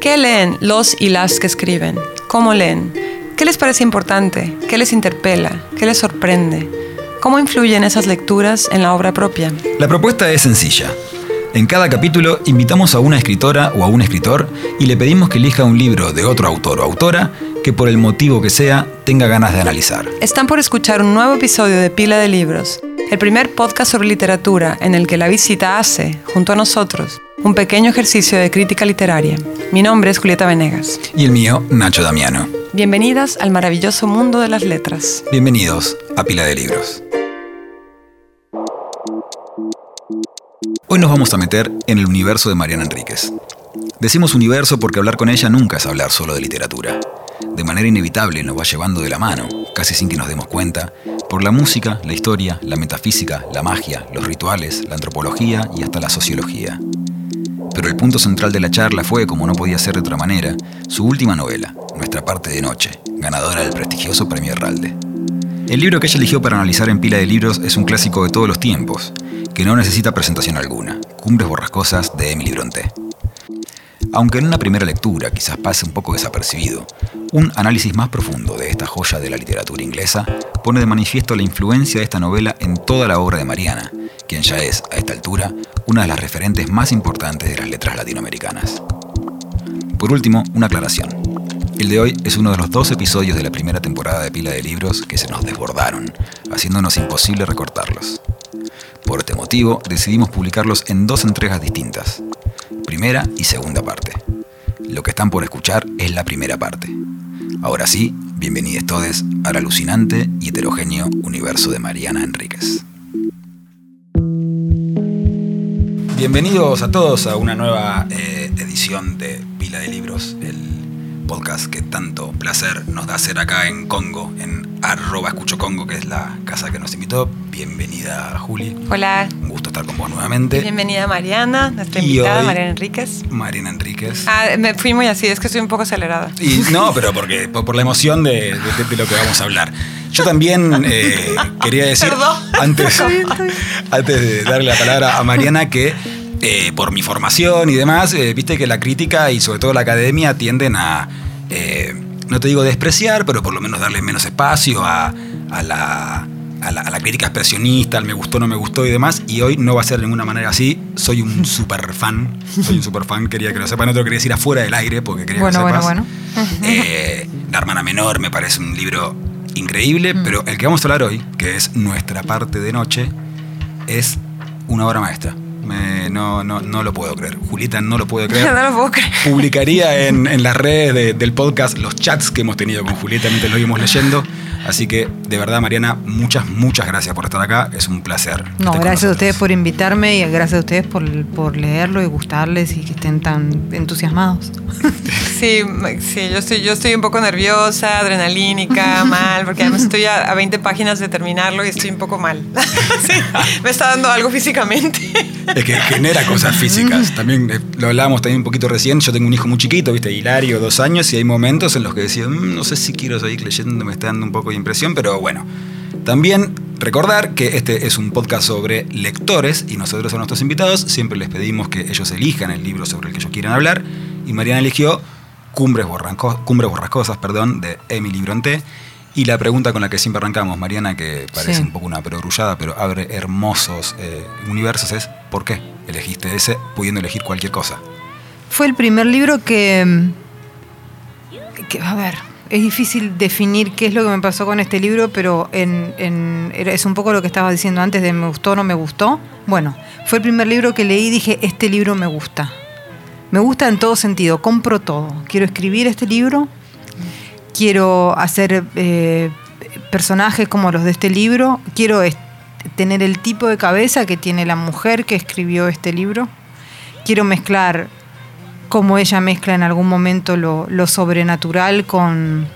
¿Qué leen los y las que escriben? ¿Cómo leen? ¿Qué les parece importante? ¿Qué les interpela? ¿Qué les sorprende? ¿Cómo influyen esas lecturas en la obra propia? La propuesta es sencilla. En cada capítulo invitamos a una escritora o a un escritor y le pedimos que elija un libro de otro autor o autora que por el motivo que sea tenga ganas de analizar. Están por escuchar un nuevo episodio de Pila de Libros, el primer podcast sobre literatura en el que la visita hace, junto a nosotros, un pequeño ejercicio de crítica literaria. Mi nombre es Julieta Venegas. Y el mío, Nacho Damiano. Bienvenidas al maravilloso mundo de las letras. Bienvenidos a Pila de Libros. Hoy nos vamos a meter en el universo de Mariana Enríquez. Decimos universo porque hablar con ella nunca es hablar solo de literatura. De manera inevitable nos va llevando de la mano, casi sin que nos demos cuenta, por la música, la historia, la metafísica, la magia, los rituales, la antropología y hasta la sociología. Pero el punto central de la charla fue, como no podía ser de otra manera, su última novela, Nuestra parte de noche, ganadora del prestigioso Premio Herralde. El libro que ella eligió para analizar en pila de libros es un clásico de todos los tiempos, que no necesita presentación alguna, Cumbres Borrascosas de Emily Bronte. Aunque en una primera lectura quizás pase un poco desapercibido, un análisis más profundo de esta joya de la literatura inglesa pone de manifiesto la influencia de esta novela en toda la obra de Mariana, quien ya es, a esta altura, una de las referentes más importantes de las letras latinoamericanas. Por último, una aclaración. El de hoy es uno de los dos episodios de la primera temporada de Pila de Libros que se nos desbordaron, haciéndonos imposible recortarlos. Por este motivo, decidimos publicarlos en dos entregas distintas, primera y segunda parte. Lo que están por escuchar es la primera parte. Ahora sí, bienvenidos todos al alucinante y heterogéneo universo de Mariana Enríquez. Bienvenidos a todos a una nueva eh, edición de Pila de Libros, el podcast que tanto placer nos da hacer acá en Congo, en arroba escucho Congo, que es la casa que nos invitó. Bienvenida, Juli. Hola. Un gusto estar con vos nuevamente. Bienvenida Mariana, nuestra Y invitada, hoy- Mariana Enríquez. Mariana Enríquez. Ah, me fui muy así, es que estoy un poco acelerada. Y no, pero porque, por, por la emoción de, de- de lo que vamos a hablar. Yo también eh, quería decir, Perdón. antes, antes de darle la palabra a Mariana, que eh, por mi formación y demás, eh, viste que la crítica y sobre todo la academia tienden a, eh, no te digo despreciar, pero por lo menos darle menos espacio a, a la... A la, a la crítica expresionista, al me gustó, no me gustó y demás, y hoy no va a ser de ninguna manera así. Soy un super fan, soy un super fan, quería que lo sepan, no te lo quería decir afuera del aire porque quería Bueno, que lo bueno, sepas. bueno. Eh, la hermana menor me parece un libro increíble, pero el que vamos a hablar hoy, que es nuestra parte de noche, es una obra maestra. Me- no, no, no lo puedo creer. Julieta no lo puede creer. no lo puedo creer. Publicaría en, en las redes de- del podcast los chats que hemos tenido con Julieta mientras lo íbamos leyendo. Así que, de verdad, Mariana, muchas, muchas gracias por estar acá. Es un placer. No, gracias a ustedes por invitarme y gracias a ustedes por, por leerlo y gustarles y que estén tan entusiasmados. Sí, sí, yo estoy, yo estoy un poco nerviosa, adrenalínica, mal, porque además estoy a, a 20 páginas de terminarlo y estoy un poco mal. Sí, me está dando algo físicamente. Es que genera cosas físicas. También eh, lo hablábamos también un poquito recién. Yo tengo un hijo muy chiquito, ¿viste? Hilario, dos años, y hay momentos en los que decía, "Mm, no sé si quiero seguir leyendo, me está dando un poco de impresión, pero bueno. También recordar que este es un podcast sobre lectores y nosotros a nuestros invitados siempre les pedimos que ellos elijan el libro sobre el que ellos quieran hablar. Y Mariana eligió Cumbres, Borrascosas perdón, de Emily Bronte. Y la pregunta con la que siempre arrancamos, Mariana, que parece Sí. un poco una perogrullada, pero abre hermosos eh, universos, es ¿por qué elegiste ese pudiendo elegir cualquier cosa? Fue el primer libro que, que, a ver, es difícil definir qué es lo que me pasó con este libro, pero en, es un poco lo que estaba diciendo antes de me gustó o no me gustó. Bueno, fue el primer libro que leí y dije, este libro me gusta. Me gusta en todo sentido, compro todo. Quiero escribir este libro, quiero hacer eh, personajes como los de este libro, quiero tener el tipo de cabeza que tiene la mujer que escribió este libro, quiero mezclar como ella mezcla en algún momento lo, lo sobrenatural con,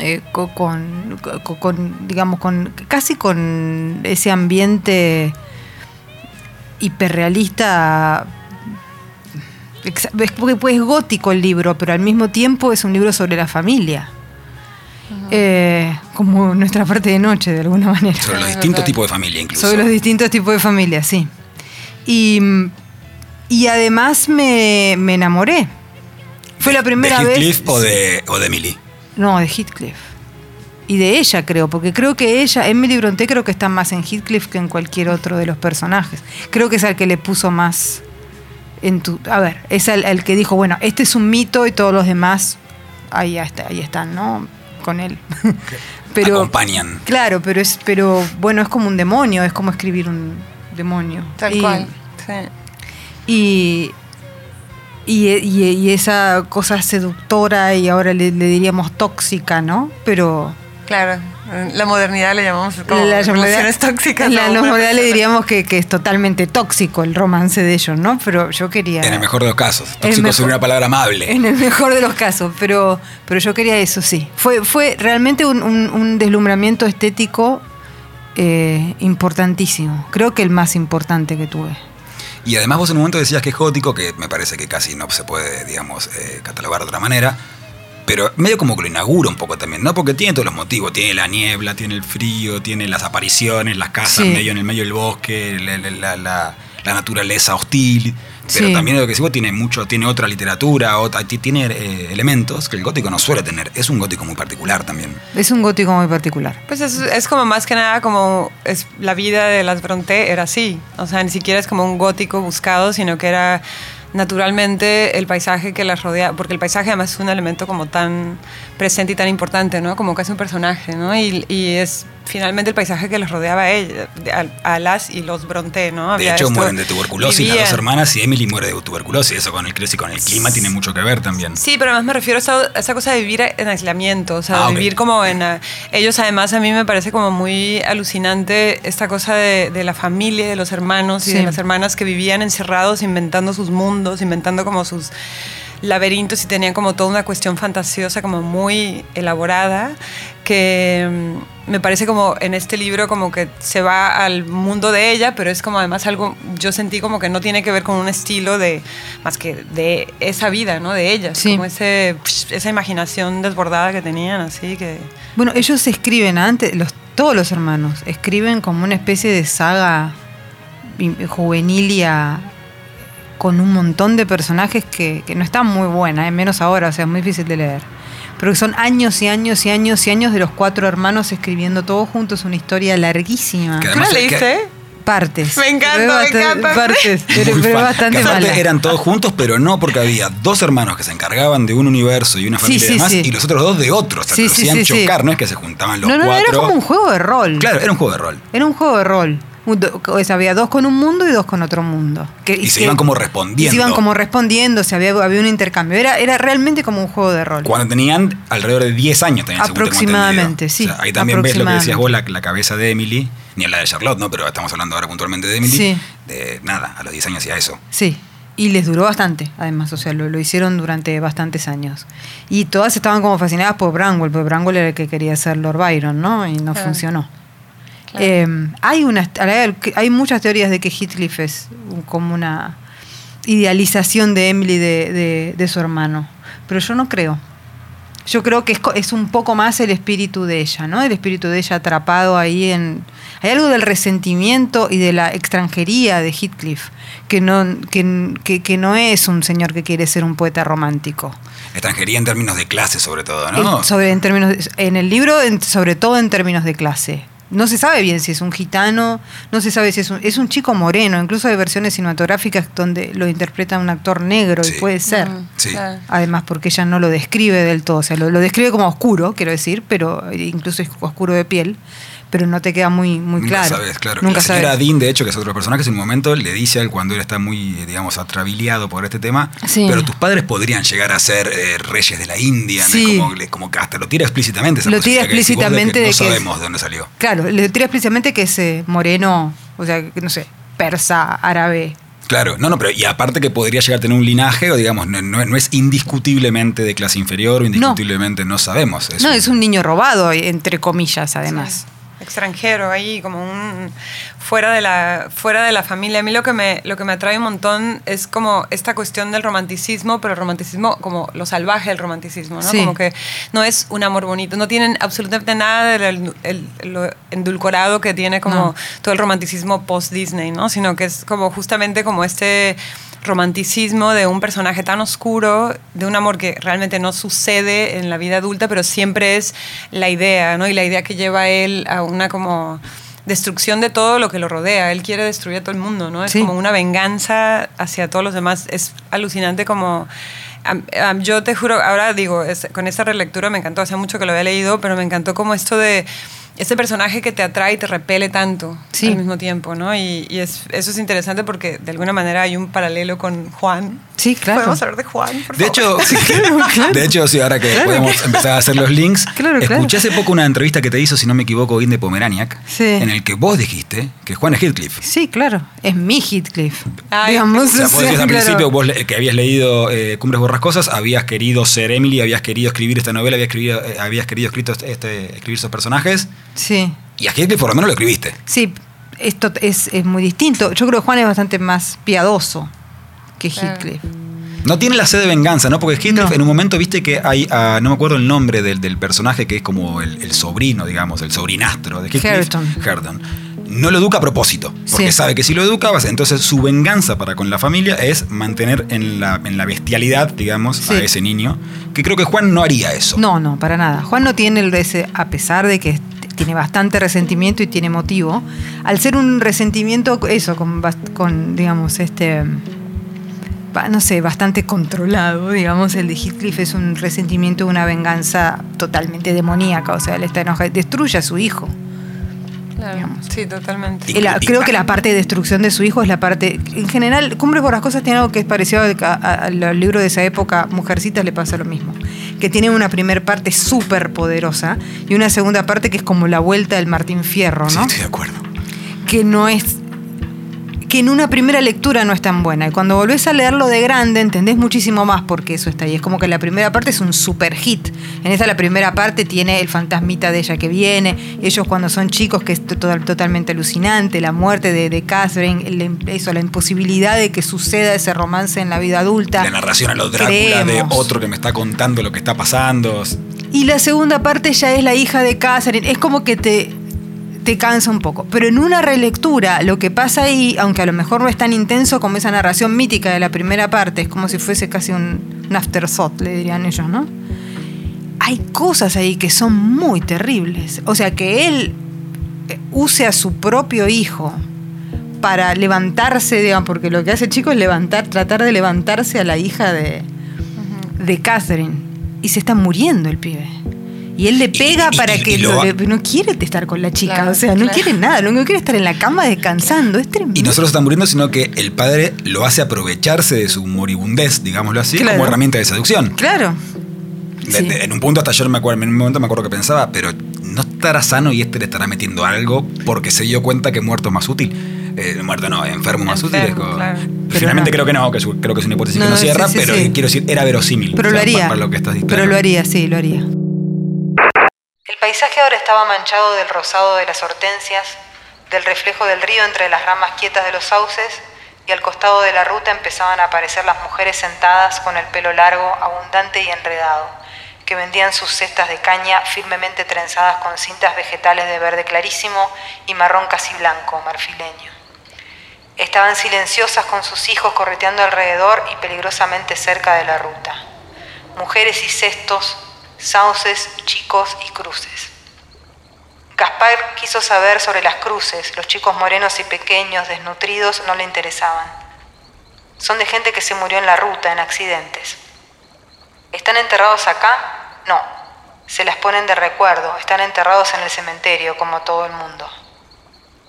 eh, co- con, co- con, digamos, con casi con ese ambiente hiperrealista. Exa- Es porque pues, es gótico el libro, pero al mismo tiempo es un libro sobre la familia. Eh, como nuestra parte de noche, de alguna manera. Sobre los Es distintos tipos de familia incluso. Sobre los distintos tipos de familias, sí. Y, y además me, me enamoré. Fue la primera ¿De vez. Heathcliff o de, o de Emily? No, de Heathcliff. Y de ella, creo, porque creo que ella, Emily Bronte, creo que está más en Heathcliff que en cualquier otro de los personajes. Creo que es al que le puso más. En tu, a ver, es al, al que dijo, bueno, este es un mito y todos los demás ahí, está, ahí están, ¿no? Con él. pero, Acompañan. Claro, pero es, pero bueno, es como un demonio, es como escribir un demonio. Tal Y- cual. Sí. y, y, y- y esa cosa seductora y ahora le, le diríamos tóxica, ¿no? Pero Claro. La modernidad le llamamos como la relaciones tóxicas. la modernidad le diríamos que, que es totalmente tóxico el romance de ellos, ¿no? Pero yo quería... En el mejor de los casos. Tóxico mejor- sería una palabra amable. En el mejor de los casos, pero, pero yo quería eso, sí. Fue, fue realmente un, un- un deslumbramiento estético eh, importantísimo. Creo que el más importante que tuve. Y además vos en un momento decías que es gótico, que me parece que casi no se puede, digamos, eh, catalogar de otra manera. Pero medio como que lo inaugura un poco también, ¿no? Porque tiene todos los motivos. Tiene la niebla, tiene el frío, tiene las apariciones, las casas Sí. medio en el medio del bosque, la, la- la- la- la naturaleza hostil. Pero Sí. también lo que vos tiene mucho, tiene otra literatura, otra, ti- tiene eh, elementos que el gótico no suele tener. Es un gótico muy particular también. Es un gótico muy particular. Pues es, es como más que nada como es la vida de las Bronte era así. O sea, ni siquiera es como un gótico buscado, sino que era naturalmente el paisaje que las rodea, porque el paisaje además es un elemento como tan presente y tan importante, ¿no? Como casi un personaje, ¿no? Y, y es finalmente el paisaje que les rodeaba a, ella, a, a las y los Bronte, ¿no? De Había hecho, esto- mueren de tuberculosis las dos hermanas y Emily muere de tuberculosis. Eso con el, y con el clima tiene mucho que ver también. Sí, pero además me refiero a esa, a esa cosa de vivir en aislamiento, o sea, Ah, vivir como en... ah, ellos además a mí me parece como muy alucinante esta cosa de, de la familia, de los hermanos y Sí. de las hermanas que vivían encerrados inventando sus mundos, inventando como sus laberintos y tenían como toda una cuestión fantasiosa como muy elaborada que mm, me parece como en este libro como que se va al mundo de ella, pero es como además algo, yo sentí como que no tiene que ver con un estilo de, más que de esa vida, ¿no? De ellas, Sí. como ese, esa imaginación desbordada que tenían, así que... Bueno, ellos escriben antes, los, todos los hermanos, escriben como una especie de saga juvenilia con un montón de personajes que, que no están muy buena, eh, menos ahora, o sea, es muy difícil de leer. Pero que son años y años y años y años de los cuatro hermanos escribiendo todos juntos una historia larguísima. ¿Tú la leíste? Partes. Me encanta, Pero me bastante- encanta. Partes, pero, pero bastante mala. eran todos juntos, pero no porque había dos hermanos que se encargaban de un universo y una Sí, familia sí, y demás, sí. y los otros dos de otros. O sea, Sí, que lo sí, hacían sí, sí. chocar, no es que se juntaban los no, no, no, cuatro. era como un juego de rol. Claro, era un juego de rol. Era un juego de rol. Un do- o sea, había dos con un mundo y dos con otro mundo. Que- Y se que- iban como y respondiendo. se iban como respondiendo, o sea, había, había un intercambio. Era, era realmente como un juego de rol. Cuando tenían alrededor de 10 años tengo Aproximadamente, sí, O sea, ahí también ves lo que decías vos, la, la cabeza de Emily, ni la de Charlotte, ¿no? Pero estamos hablando ahora puntualmente de Emily. Sí. De nada, a los 10 años hacía eso. Sí. Y les duró bastante, además, o sea, lo, lo hicieron durante bastantes años. Y todas estaban como fascinadas por Branwell, porque Branwell era el que quería ser Lord Byron, ¿no? Y no Claro. funcionó. Claro. Eh, hay, unas, hay muchas teorías de que Heathcliff es un- como una idealización de Emily de, de- de su hermano, pero yo no creo. Yo creo que es, es un poco más el espíritu de ella, ¿no? El espíritu de ella atrapado ahí en... Hay algo del resentimiento y de la extranjería de Heathcliff, que no, que, que- que no es un señor que quiere ser un poeta romántico. Extranjería en términos de clase, sobre todo, ¿no? En, sobre, en, términos de- en el libro, en- sobre todo en términos de clase. No se sabe bien si es un gitano, no se sabe si es un, es un chico moreno, incluso hay versiones cinematográficas donde lo interpreta un actor negro Sí. y puede ser. Mm, Sí. Además, porque ella no lo describe del todo, o sea, lo, lo describe como oscuro, quiero decir, pero incluso es oscuro de piel, pero no te queda muy, muy Nunca claro. sabes, claro. Nunca la señora. Dean, de hecho, que es otro personaje, en un momento le dice a él cuando él está muy, eh, digamos, atrabiliado por este tema, Sí. pero tus padres podrían llegar a ser eh, reyes de la India, ¿no? Sí. como, como que hasta lo tira explícitamente. esa Lo tira posibilidad que de que explícitamente no sabemos de dónde salió. Claro, le tira explícitamente que es eh, moreno, o sea, que no sé, persa, árabe. Claro, no, no, pero y aparte que podría llegar a tener un linaje, o digamos, no, no- no es indiscutiblemente de clase inferior o indiscutiblemente no, sabemos. no, es un niño robado, entre comillas, además. Sí. Extranjero ahí, como un, fuera de la, fuera de la familia. A mí lo que, me, lo que me atrae un montón es como esta cuestión del romanticismo, pero el romanticismo como lo salvaje del romanticismo, ¿no? Como que no es un amor bonito, no tienen absolutamente nada de lo endulcorado que tiene como todo el romanticismo post-Disney, ¿no? Sino que es como justamente como este romanticismo de un personaje tan oscuro, de un amor que realmente no sucede en la vida adulta, pero siempre es la idea, ¿no? Y la idea que lleva él a una como destrucción de todo lo que lo rodea. Él quiere destruir a todo el mundo, ¿no? Es como una venganza hacia todos los demás. Es alucinante como... yo te juro, ahora digo, con esta relectura me encantó, hace mucho que lo había leído, pero me encantó como esto de ese personaje que te atrae y te repele tanto al mismo tiempo, ¿no? Y, eso es interesante porque de alguna manera hay un paralelo con Juan. Sí, claro. Podemos hablar de Juan, de Hecho, De hecho, sí, ahora que podemos empezar a hacer los links. escuché hace poco una entrevista que te hizo, si no me equivoco, Inde Pomeraniac, en el que vos dijiste que Juan es Heathcliff. Sí, claro. Es mi Heathcliff. digamos. O sea, vos al principio, vos que habías leído eh, Cumbres Borrascosas, habías querido ser Emily, habías querido escribir esta novela, habías, querido, eh, habías querido escrito este, escribir esos personajes. Sí. Y a Heathcliff por lo menos lo escribiste. Sí, esto es, muy distinto. Yo creo que Juan es bastante más piadoso que Heathcliff. No tiene la sed de venganza, ¿no? Porque Heathcliff en un momento viste que hay, ah, no me acuerdo el nombre del, personaje que es como el, sobrino, digamos, el sobrinastro de Heathcliff. Herton. No lo educa a propósito, porque sabe que si lo educa, entonces su venganza para con la familia es mantener en la, en la bestialidad, digamos, a ese niño, que creo que Juan no haría eso. No, no, para nada. Juan no tiene el ese, a pesar de que tiene bastante resentimiento y tiene motivo. Al ser un resentimiento, eso, con, con digamos, este no sé, bastante controlado, digamos, el de Heathcliff es un resentimiento, una venganza totalmente demoníaca, o sea, él está enojado, destruye a su hijo. Sí, totalmente. creo que la parte de destrucción de su hijo es la parte. En general, Cumbres cosas tiene algo que es parecido al libro de esa época. Mujercitas le pasa lo mismo. Que tiene una primera parte súper poderosa y una segunda parte que es como la vuelta del Martín Fierro, ¿no? Sí, estoy de acuerdo. Que no es que en una primera lectura no es tan buena. Y cuando volvés a leerlo de grande, entendés muchísimo más por qué eso está ahí. Es como que la primera parte es un super hit. En esta la primera parte tiene el fantasmita de ella que viene, ellos cuando son chicos, que es totalmente alucinante, la muerte de, Catherine, eso, la imposibilidad de que suceda ese romance en la vida adulta. La narración a los Drácula de otro que me está contando lo que está pasando. Y la segunda parte ya es la hija de Catherine. Es como que te, te cansa un poco. Pero en una relectura, lo que pasa ahí, aunque a lo mejor no es tan intenso como esa narración mítica de la primera parte, es como si fuese casi un, afterthought, le dirían ellos, ¿no? Hay cosas ahí que son muy terribles. O sea, que él eh, use a su propio hijo para levantarse, digamos, porque lo que hace el chico es levantar, tratar de levantarse a la hija de, de Catherine. Y se está muriendo el pibe. Y él le pega para que no quiere estar con la chica, o sea, no quiere nada, lo único que quiere es estar en la cama descansando, es tremendo. Y no solo está muriendo, sino que el padre lo hace aprovecharse de su moribundez, digámoslo así, como herramienta de seducción. Claro. en un punto hasta yo me acuerdo, en un momento me acuerdo que pensaba, pero no estará sano y este le estará metiendo algo porque se dio cuenta que muerto es más útil. Eh, muerto no, enfermo más útil. Finalmente creo que no, que creo que es una hipótesis que no cierra, pero quiero decir, era verosímil. Pero lo haría. pero lo haría, sí, lo haría. Paisaje ahora estaba manchado del rosado de las hortensias, del reflejo del río entre las ramas quietas de los sauces, y al costado de la ruta empezaban a aparecer las mujeres sentadas con el pelo largo, abundante y enredado, que vendían sus cestas de caña firmemente trenzadas con cintas vegetales de verde clarísimo y marrón casi blanco, marfileño. Estaban silenciosas con sus hijos correteando alrededor y peligrosamente cerca de la ruta. Mujeres y cestos sauces, chicos y cruces. Gaspar quiso saber sobre las cruces, los chicos morenos y pequeños, desnutridos, no le interesaban. Son de gente que se murió en la ruta, en accidentes. ¿Están enterrados acá? No. Se las ponen de recuerdo, están enterrados en el cementerio, como todo el mundo.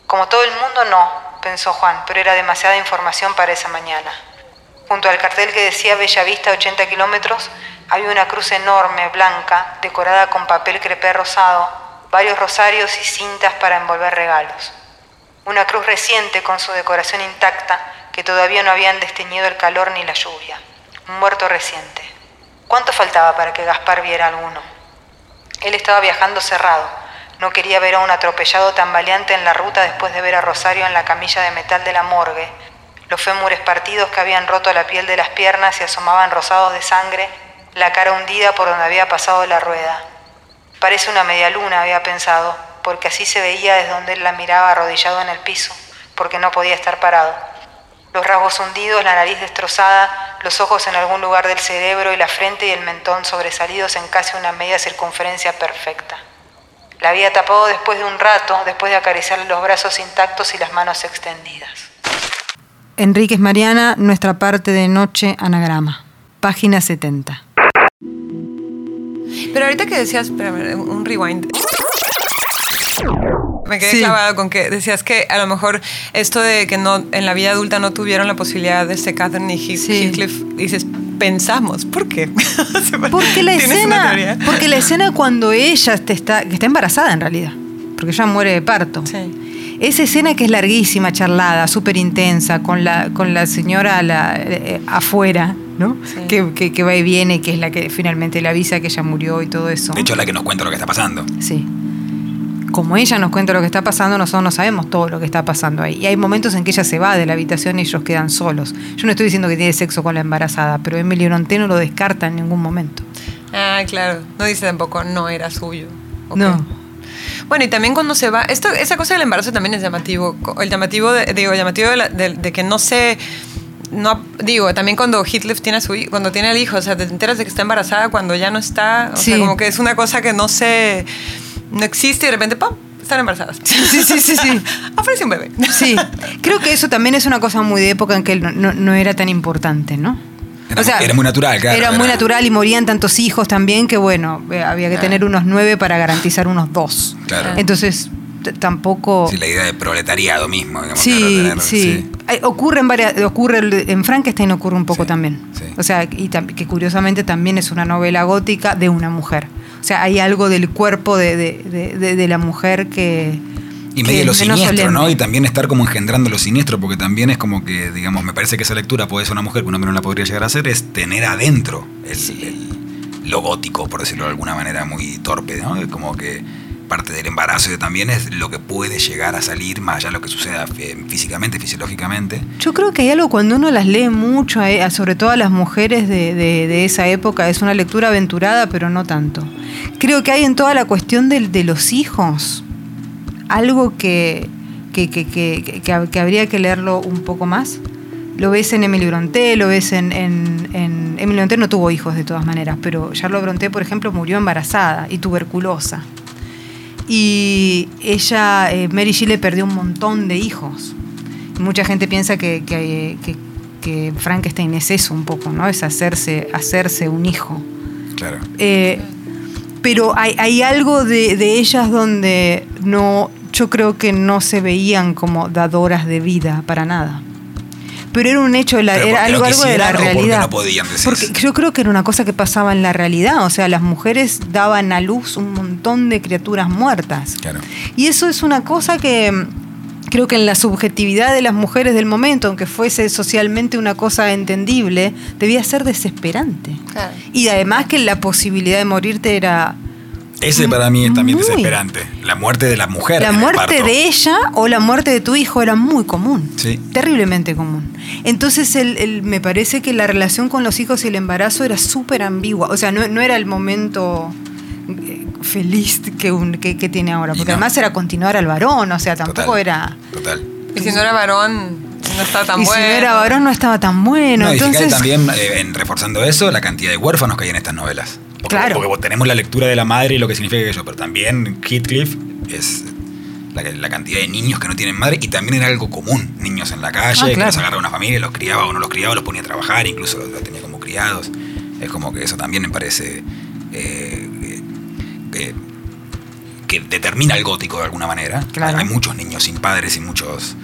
Como todo el mundo, no, pensó Juan, pero era demasiada información para esa mañana. Junto al cartel que decía Bella Vista 80 kilómetros, había una cruz enorme, blanca, decorada con papel crepé rosado, varios rosarios y cintas para envolver regalos. Una cruz reciente con su decoración intacta que todavía no habían desteñido el calor ni la lluvia. Un muerto reciente. ¿Cuánto faltaba para que Gaspar viera alguno? Él estaba viajando cerrado. No quería ver a un atropellado tan valiente en la ruta después de ver a Rosario en la camilla de metal de la morgue. Los fémures partidos que habían roto la piel de las piernas y asomaban rosados de sangre, la cara hundida por donde había pasado la rueda. Parece una media luna, había pensado, porque así se veía desde donde él la miraba arrodillado en el piso, porque no podía estar parado. Los rasgos hundidos, la nariz destrozada, los ojos en algún lugar del cerebro y la frente y el mentón sobresalidos en casi una media circunferencia perfecta. La había tapado después de un rato, después de acariciarle los brazos intactos y las manos extendidas. Enríquez Mariana, nuestra parte de noche anagrama, página 70. Pero ahorita que decías, espérame, un rewind. Me quedé Sí. clavada con que decías que a lo mejor esto de que no en la vida adulta no tuvieron la posibilidad de este Catherine y Heath- Sí. Heathcliff, dices, pensamos, ¿por qué? Porque la ¿Tienes una escena, porque la escena cuando ella te está, que está embarazada en realidad, porque ella muere de parto. Sí. Esa escena que es larguísima, charlada, súper intensa, con la, con la señora la- eh, afuera, ¿no? Sí. Que, que- que va y viene, que es la que finalmente le avisa que ella murió y todo eso. De hecho, es la que nos cuenta lo que está pasando. Sí. Como ella nos cuenta lo que está pasando, nosotros no sabemos todo lo que está pasando ahí. Y hay momentos en que ella se va de la habitación y ellos quedan solos. Yo no estoy diciendo que tiene sexo con la embarazada, pero Emily Bronte no lo descarta en ningún momento. Ah, claro. No dice tampoco, no era suyo. No. Bueno, y también cuando se va, esto, esa cosa del embarazo también es llamativo. El llamativo, de, digo, llamativo de, la- de- de que no sé, no, digo, también cuando Heathcliff tiene a su cuando tiene al hijo, o sea, te enteras de que está embarazada cuando ya no está, o sea, Sí. como que es una cosa que no sé, no existe y de repente, ¡pum! Están embarazadas. Sí, sí, sí, sí. Ofrece un bebé. Sí, creo que eso también es una cosa muy de época en que no, no- no era tan importante, ¿no? Era muy- era muy natural, claro, Era muy natural y morían tantos hijos también que, bueno, eh, había que tener unos nueve para garantizar unos dos. Claro. Entonces, tampoco... Sí, la idea de proletariado mismo. digamos, Sí, tener- sí. Ocurre en varias, ocurre en Frankenstein ocurre un poco Sí, también. sí. O sea, y que curiosamente también es una novela gótica de una mujer. O sea, hay algo del cuerpo de, de- de- la mujer que Y medio lo siniestro, ¿no? Y también estar como engendrando lo siniestro, porque también es como que, digamos, me parece que esa lectura puede ser una mujer que un hombre no la podría llegar a hacer, es tener adentro el, el- lo gótico, por decirlo de alguna manera muy torpe, ¿no? Como que parte del embarazo también es lo que puede llegar a salir, más allá de lo que suceda eh, físicamente, fisiológicamente. Yo creo que hay algo cuando uno las lee mucho, a- sobre todo a las mujeres de, esa época, es una lectura aventurada, pero no tanto. Creo que hay en toda la cuestión de, los hijos algo que, que, que- que- que- que hab- que habría que leerlo un poco más. Lo ves en Emily Bronté, lo ves en, en, en- Emily Bronté no tuvo hijos de todas maneras, pero Charlotte Bronté, por ejemplo, murió embarazada y tuberculosa. Y ella, eh, Mary Shelley, perdió un montón de hijos. Y mucha gente piensa que, que- que- que Frankenstein es eso un poco, ¿no? Es hacerse, hacerse un hijo. Claro. Eh, pero hay, hay algo de, de ellas donde no, yo creo que no se veían como dadoras de vida para nada. Pero era un hecho, de la- ¿Pero era algo, algo de la o porque realidad. no podían, decís? Porque yo creo que era una cosa que pasaba en la realidad. O sea, las mujeres daban a luz un montón de criaturas muertas. Claro. Y eso es una cosa que mm, creo que en la subjetividad de las mujeres del momento, aunque fuese socialmente una cosa entendible, debía ser desesperante. Claro. Y además que la posibilidad de morirte era Ese para mí es también Muy. desesperante. La muerte de la mujer. la en el muerte parto. de ella o la muerte de tu hijo era muy común. Sí. Terriblemente común. Entonces el- el- me parece que la relación con los hijos y el embarazo era súper ambigua. O sea, no, no era el momento eh, feliz que, un- que, que tiene ahora. Porque no. además era continuar al varón. O sea, tampoco Total. era... Total. Y si no era varón, no estaba tan y bueno. si no era varón no estaba tan bueno. No, y fíjate Entonces, también, eh, en reforzando eso, la cantidad de huérfanos que hay en estas novelas. Porque, Claro. Porque tenemos la lectura de la madre y lo que significa eso, pero también Heathcliff es la, la cantidad de niños que no tienen madre y también era algo común. Niños en la calle, Ah, que los agarraba una familia, los criaba o no los criaba, los ponía a trabajar, incluso los, los tenía como criados. Es como que eso también me parece eh, que, que determina el gótico de alguna manera. Claro. Hay muchos niños sin padres y muchos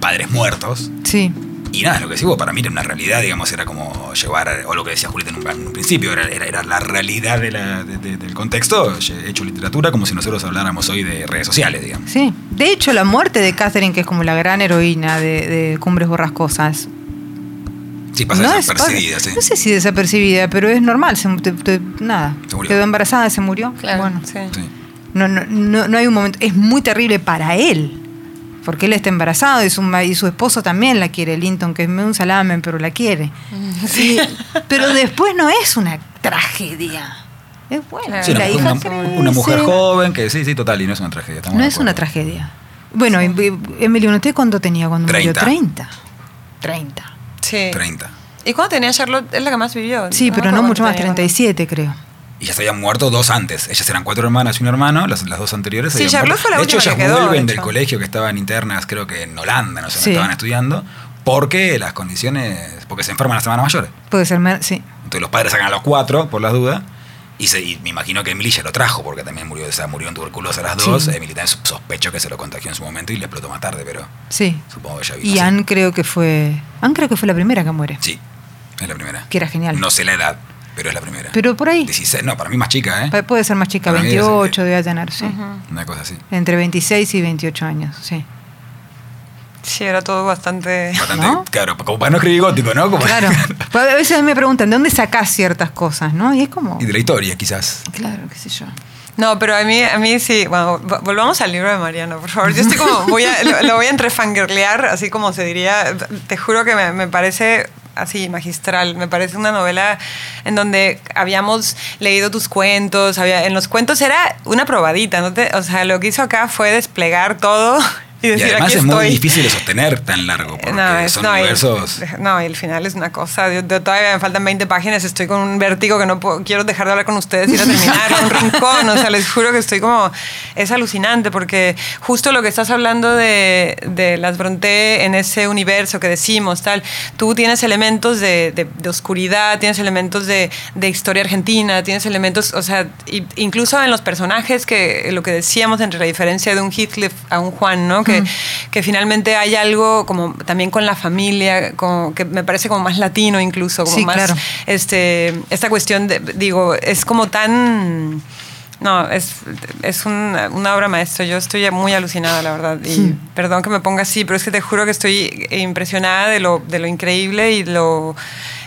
padres muertos. sí. Y nada, lo que digo, para mí era una realidad, digamos, era como llevar, o lo que decía Julieta en un, en un principio, era, era, era la realidad de la- de- de- del contexto, hecho literatura, como si nosotros habláramos hoy de redes sociales, digamos. Sí. De hecho, la muerte de Catherine, que es como la gran heroína de, de Cumbres Borrascosas, Sí, pasa no, es- desapercibida, sí. no sé si desapercibida, pero es normal. se- te- te- nada. Se murió. Quedó embarazada, se murió. Claro, Bueno. sí. Sí. No, no, no, no hay un momento. Es muy terrible para él. Porque él está embarazado y su, ma- y su esposo también la quiere, Linton, que es un salamen, pero la quiere. Sí. Pero después no es una tragedia. Es bueno. Sí, una, la mujer- hija una- crece. una mujer joven que sí, sí, total, y no es una tragedia. No es una tragedia. Bueno, y- Emily, ¿usted cuánto tenía cuando murió? 30. 30. 30. Sí. 30. ¿Y cuándo tenía Charlotte? Es la que más vivió. Sí, pero no mucho más, cuánto tenía 37 creo. Y ya se habían muerto dos antes. Ellas eran cuatro hermanas y un hermano, las, las dos anteriores. se Sí, habían muerto. fue la De hecho, ellas que quedó, vuelven de del colegio que estaban internas, creo que en Holanda, no sé, Sí. estaban estudiando, porque las condiciones. porque se enferman las semanas mayores. Puede ser, sí. Entonces los padres sacan a los cuatro, por las dudas. Y, se- y me imagino que Emily ya lo trajo, porque también murió, o sea, murió en tuberculosis a las Sí. dos. Emily también sospecho que se lo contagió en su momento y le explotó más tarde, pero Sí. supongo que ya vino. Y así. Anne creo que fue. Anne creo que fue la primera que muere. Sí, es la primera. Que era genial. No sé la edad, pero es la primera. Pero por ahí. 16, no, para mí más chica, ¿eh? Puede ser más chica, Para mí debe ser 28 que- debe tener, sí. Una cosa así. Entre 26 y 28 años, sí. Sí, era todo bastante... Bastante, ¿No? claro, como para no escribir gótico, ¿no? Como- Claro. Pues a veces me preguntan, ¿de dónde sacás ciertas cosas, no? Y es como. y de la historia, quizás. Claro, qué sé yo. No, pero a mí, a mí sí. Bueno, vo- volvamos al libro de Mariano, por favor. Yo estoy como, voy a, lo, lo voy a entrefangirlear, así como se diría. Te juro que me, me parece así magistral. Me parece una novela en donde habíamos leído tus cuentos. Había, en los cuentos era una probadita, ¿no? Te- o sea, lo que hizo acá fue desplegar todo y además aquí es estoy. muy difícil de sostener tan largo, porque No, es- son no, y- universos... no, y el final es una cosa. Yo, yo todavía me faltan 20 páginas, estoy con un vértigo que no puedo, quiero dejar de hablar con ustedes y ir a terminar en un rincón. O sea, les juro que estoy como. Es alucinante porque justo lo que estás hablando de, de las Bronte en ese universo que decimos, tal, tú tienes elementos de, de- de oscuridad, tienes elementos de, historia argentina, tienes elementos, o sea, incluso en los personajes que lo que decíamos entre la diferencia de un Heathcliff a un Juan, ¿no? Que, que finalmente hay algo como también con la familia, como que me parece como más latino incluso, como Sí, más claro. este, esta cuestión de, digo, es como tan... No, es, es una, una obra maestra. Yo estoy muy alucinada, la verdad. Y perdón que me ponga así, pero es que te juro que estoy impresionada de lo, de lo increíble y lo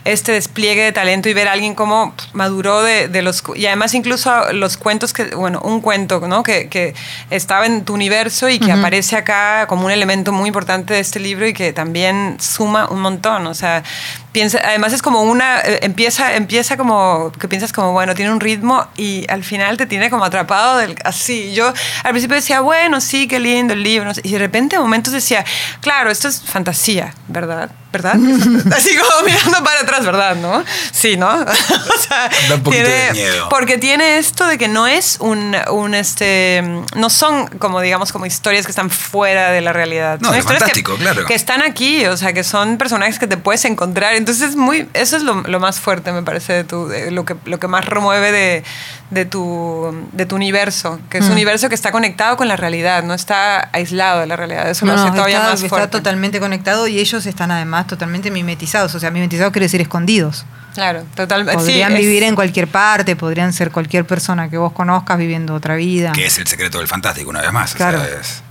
este despliegue de talento y ver a alguien cómo maduró de, de los... Y además incluso los cuentos que... Bueno, un cuento, ¿no? Que, que estaba en tu universo y que aparece acá como un elemento muy importante de este libro y que también suma un montón. O sea, piensa... Además es como una... eh, Empieza, empieza como... Que piensas como, bueno, tiene un ritmo y al final te tiene como atrapado del, así. Yo al principio decía, bueno, sí, qué lindo el libro. Y de repente a momentos decía, claro, esto es fantasía, ¿verdad? ¿Verdad? Así como mirando para atrás, ¿verdad? ¿No? Sí, ¿no? o sea, Da un poquito tiene, de miedo. porque tiene esto de que no es un, un este, no son como digamos como historias que están fuera de la realidad. No, son historias fantástico, que, claro. que están aquí, o sea, que son personajes que te puedes encontrar. Entonces, muy, eso es lo, lo más fuerte, me parece, de tu, de lo, que, lo que más remueve de, de, tu, de tu universo, que Mm. es un universo que está conectado con la realidad, no está aislado de la realidad. Eso No, lo hace todavía está, más está fuerte. totalmente conectado y ellos están además totalmente mimetizados. O sea, mimetizados quiere decir escondidos. Claro, totalmente. Podrían sí, es- vivir en cualquier parte, podrían ser cualquier persona que vos conozcas viviendo otra vida. Que es el secreto del fantástico, una vez más. o sea, Claro. es-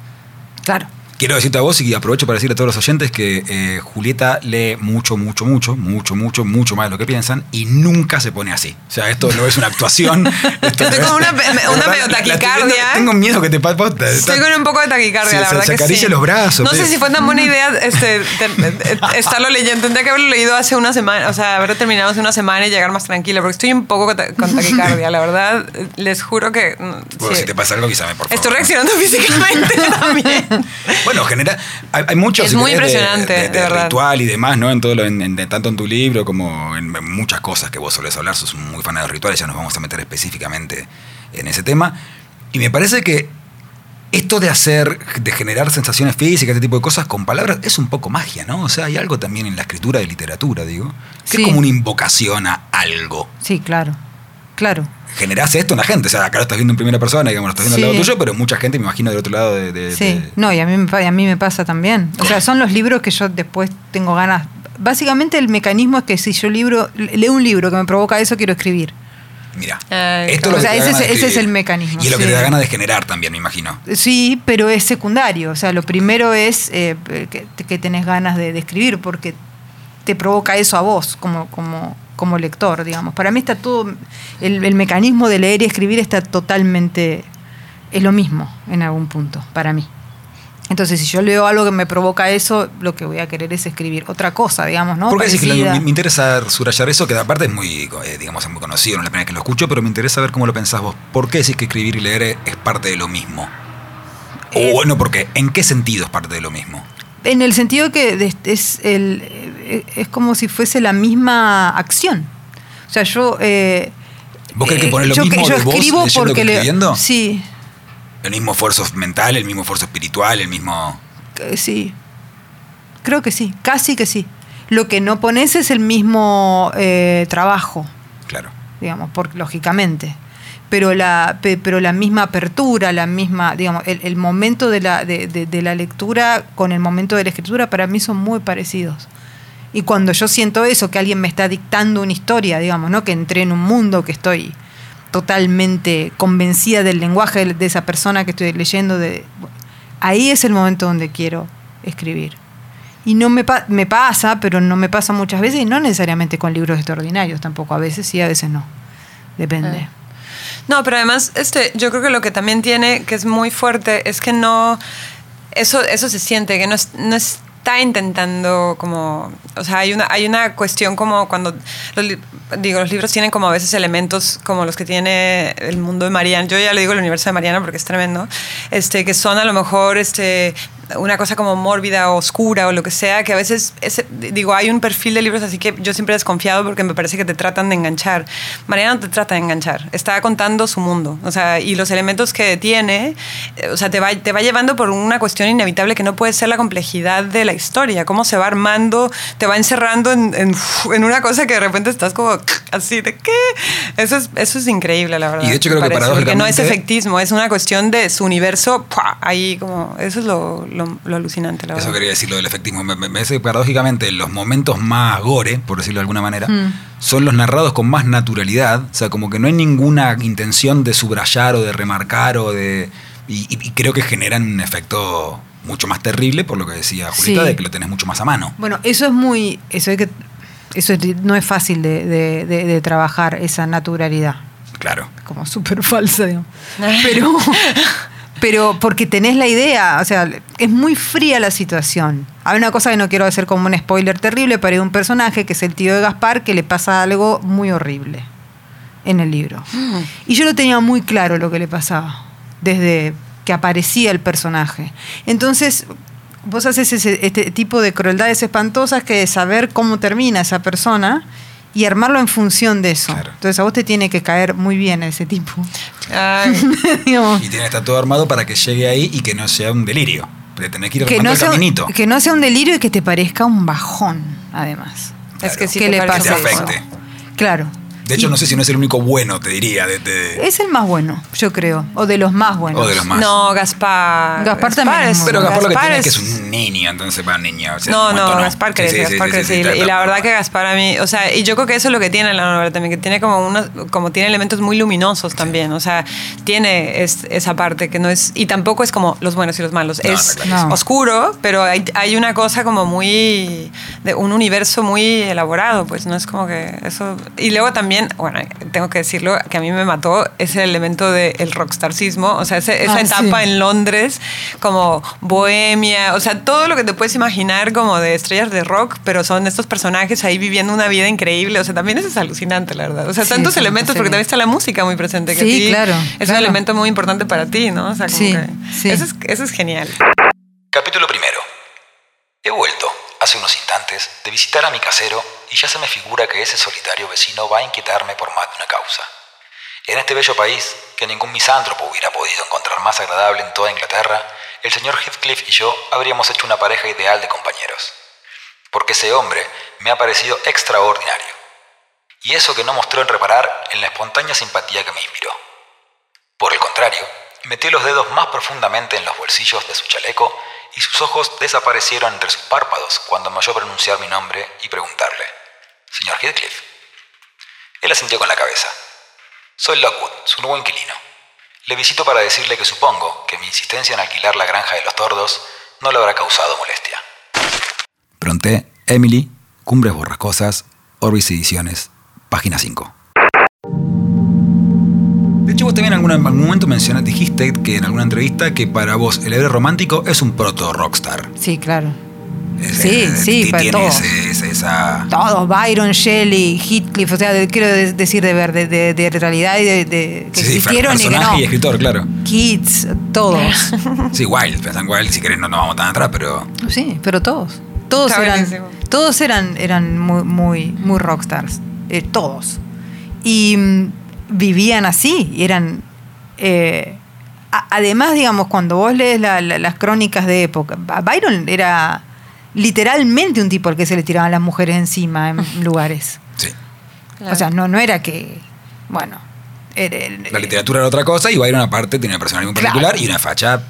Claro. Quiero decirte a vos y aprovecho para decirle a todos los oyentes que eh, Julieta lee mucho, mucho, mucho, mucho, mucho, mucho más de lo que piensan y nunca se pone así. O sea, esto no es una actuación. esto Estoy no con es- una una medio taquicardia. viendo, Tengo miedo que te pa- posta, Estoy con un poco de taquicardia, la se- verdad se que sí. acaricia los brazos, No sé si fue tan buena idea este, te- te- estarlo leyendo. Tendría que haberlo leído hace una semana, o sea, haberlo terminado hace una semana y llegar más tranquila, porque estoy un poco con ta- con taquicardia, la verdad. Les juro que... mm, Bueno, sí. si te pasa algo, avísame, por favor. Estoy reaccionando físicamente también. Bueno, genera. Hay, hay mucho Es si muy querés, impresionante, de, de de verdad. ritual y demás, ¿no? En todo lo- en- en- tanto en tu libro como en, en muchas cosas que vos solés hablar, sos muy fan de los rituales, ya nos vamos a meter específicamente en ese tema. Y me parece que esto de hacer, de generar sensaciones físicas, este tipo de cosas con palabras, es un poco magia, ¿no? O sea, hay algo también en la escritura de literatura, digo, que Sí. es como una invocación a algo. Sí, claro. Claro. Generás esto en la gente, o sea, acá lo estás viendo en primera persona, digamos, lo estás viendo al Sí. lado tuyo, pero mucha gente, me imagino, del otro lado de... de- Sí, de- no, y a mí, me, a mí me pasa también. O sea, son los libros que yo después tengo ganas. Básicamente el mecanismo es que si yo libro, leo un libro que me provoca eso, quiero escribir. Mira, Ay, esto claro. es lo O sea, ese es- ese el mecanismo, Y es lo que sí. te da ganas de generar también, me imagino. Sí, pero es secundario. O sea, lo primero es eh, que, que tenés ganas de, de escribir porque te provoca eso a vos como, como, como lector, digamos. Para mí está todo, el, el mecanismo de leer y escribir está totalmente es lo mismo en algún punto, para mí. Entonces, si yo leo algo que me provoca eso, lo que voy a querer es escribir otra cosa, digamos, ¿no? Porque sí me, me interesa subrayar eso, que aparte es muy, eh, digamos, es muy conocido, no es la primera vez que lo escucho, pero me interesa ver cómo lo pensás vos. ¿Por qué decís que escribir y leer es parte de lo mismo? O Es- bueno, porque ¿en qué sentido es parte de lo mismo? En el sentido que es, el, eh, es como si fuese la misma acción. O sea, yo... eh, ¿Vos crees que eh, poner lo yo, mismo yo de vos escribo leyendo porque que le-? Sí, ¿El mismo esfuerzo mental, el mismo esfuerzo espiritual, el mismo...? eh, sí. Creo que sí, casi que sí. Lo que no pones es el mismo eh, trabajo, Claro. digamos, por, lógicamente. Pero la, pe- pero la misma apertura, la misma, digamos, el, el momento de la, de, de- de la lectura con el momento de la escritura para mí son muy parecidos. Y cuando yo siento eso, que alguien me está dictando una historia, digamos, ¿no? Que entré en un mundo, que estoy totalmente convencida del lenguaje de- esa persona que estoy leyendo, de, ahí es el momento donde quiero escribir. Y no me, pa- me pasa, pero no me pasa muchas veces, y no necesariamente con libros extraordinarios tampoco, a veces sí, a veces no. Depende. Ah. No, pero además, este, yo creo que lo que también tiene, que es muy fuerte, es que no. Eso, eso se siente, que no, es- no está intentando como. O sea, hay una, hay una cuestión como cuando. Los, digo, los libros tienen como a veces elementos como los que tiene el mundo de Mariana. Yo ya le digo el universo de Mariana porque es tremendo. Este, que son a lo mejor este, una cosa como mórbida o oscura o lo que sea, que a veces, ese- digo, hay un perfil de libros así que yo siempre he desconfiado porque me parece que te tratan de enganchar. Mariana no te trata de enganchar, está contando su mundo, o sea, y los elementos que tiene, eh, o sea, te va, te va llevando por una cuestión inevitable que no puede ser la complejidad de la historia, cómo se va armando, te va encerrando en, en- en una cosa que de repente estás como así de qué. Eso es, eso es increíble, la verdad. Y de hecho creo que porque no es paradójicamente- efectismo, es una cuestión de su universo, ¡pua! ahí como, eso es lo, lo- lo alucinante, la Eso verdad. quería decir lo del efectismo. Me, parece que paradójicamente los momentos más gore, por decirlo de alguna manera, Mm. son los narrados con más naturalidad. O sea, como que no hay ninguna intención de subrayar o de remarcar o de. Y creo que generan un efecto mucho más terrible, por lo que decía Julita, Sí. de que lo tenés mucho más a mano. Bueno, eso es muy. Eso, hay que, eso es- no es fácil de, de- de- de trabajar, esa naturalidad. Claro. Como súper falsa, digamos. Pero, pero porque tenés la idea, o sea, es muy fría la situación. Hay una cosa que no quiero hacer como un spoiler terrible, pero hay un personaje que es el tío de Gaspar que le pasa algo muy horrible en el libro. Y yo lo tenía muy claro lo que le pasaba, desde que aparecía el personaje. Entonces, vos haces ese- este tipo de crueldades espantosas que es saber cómo termina esa persona y armarlo en función de eso. Claro. Entonces a vos te tiene que caer muy bien ese tipo. Y tiene que estar todo armado para que llegue ahí y que no sea un delirio. Pero tenés que ir que, no el sea, caminito. un- que no sea un delirio y que te parezca un bajón, además. Es que sí ¿Qué te le parece pasa Que te eso? afecte. Claro. De hecho, no sé si no es el único bueno, te diría. De, de- Es el más bueno, yo creo. O de los más buenos. o de los más. No, Gaspar. Gaspar también es muy Pero Gaspar lo que tiene es que es- es un niño, entonces para niño. o sea, No, no, Gaspar crece, sí, sí, Gaspar sí, crece. sí, y, y la verdad que Gaspar a mí, o sea, y yo creo que eso es lo que tiene la novela también, que tiene como unos, como tiene elementos muy luminosos también, o sea, tiene es- esa parte que no es, y tampoco es como los buenos y los malos, No, es. No. oscuro, pero hay, hay una cosa como muy, de un universo muy elaborado, pues no es como que eso, y luego también, bueno, tengo que decirlo, que a mí me mató ese elemento del rockstarcismo, o sea, ese- esa Ah, etapa sí. en Londres, como bohemia, o sea, todo lo que te puedes imaginar como de estrellas de rock, pero son estos personajes ahí viviendo una vida increíble, o sea, también eso es alucinante, la verdad. O sea, Sí, tantos es elementos, porque que- también está la música muy presente, que Sí, a ti claro, es un elemento muy importante para ti, ¿no? O sea, como Sí, que sí. Eso, es, eso es genial. Capítulo primero. He vuelto, hace unos instantes, de visitar a mi casero y ya se me figura que ese solitario vecino va a inquietarme por más de una causa. En este bello país, que ningún misántropo hubiera podido encontrar más agradable en toda Inglaterra, el señor Heathcliff y yo habríamos hecho una pareja ideal de compañeros. Porque ese hombre me ha parecido extraordinario. Y eso que no mostró en reparar en la espontánea simpatía que me inspiró. Por el contrario, metió los dedos más profundamente en los bolsillos de su chaleco y sus ojos desaparecieron entre sus párpados cuando me oyó pronunciar mi nombre y preguntarle, Señor Heathcliff. Él asintió con la cabeza. Soy Lockwood, su nuevo inquilino. Le visito para decirle que supongo que mi insistencia en alquilar la granja de los tordos no le habrá causado molestia. Pronté, Emily, Cumbres Borrascosas, Orbis Ediciones, página 5. Vos también en algún, en algún momento mencionaste, dijiste que en alguna entrevista que para vos el héroe romántico es un proto rockstar. Sí, claro. Es- Sí, eh, sí, para todos. ese- esa... Todos, Byron, Shelley, Heathcliff, o sea, de- quiero de- decir de ver, de, de- de realidad y de, de- que Sí, sí, existieron y que personaje no. y escritor, claro. Kids, todos. Sí, Wild, pensá en Wild, si querés no nos vamos tan atrás, pero... Sí, pero todos. Todos Está eran, buenísimo. todos eran, eran muy, muy, muy rockstars. Eh, todos. Y mm, vivían así. y Eran. eh, a- además, digamos, cuando vos lees la- la- las crónicas de época, Byron era literalmente un tipo al que se le tiraban las mujeres encima en lugares. Sí. O sea, no, no era que. Bueno. era- La literatura era otra cosa y Byron aparte tenía una personalidad muy Claro. particular y una facha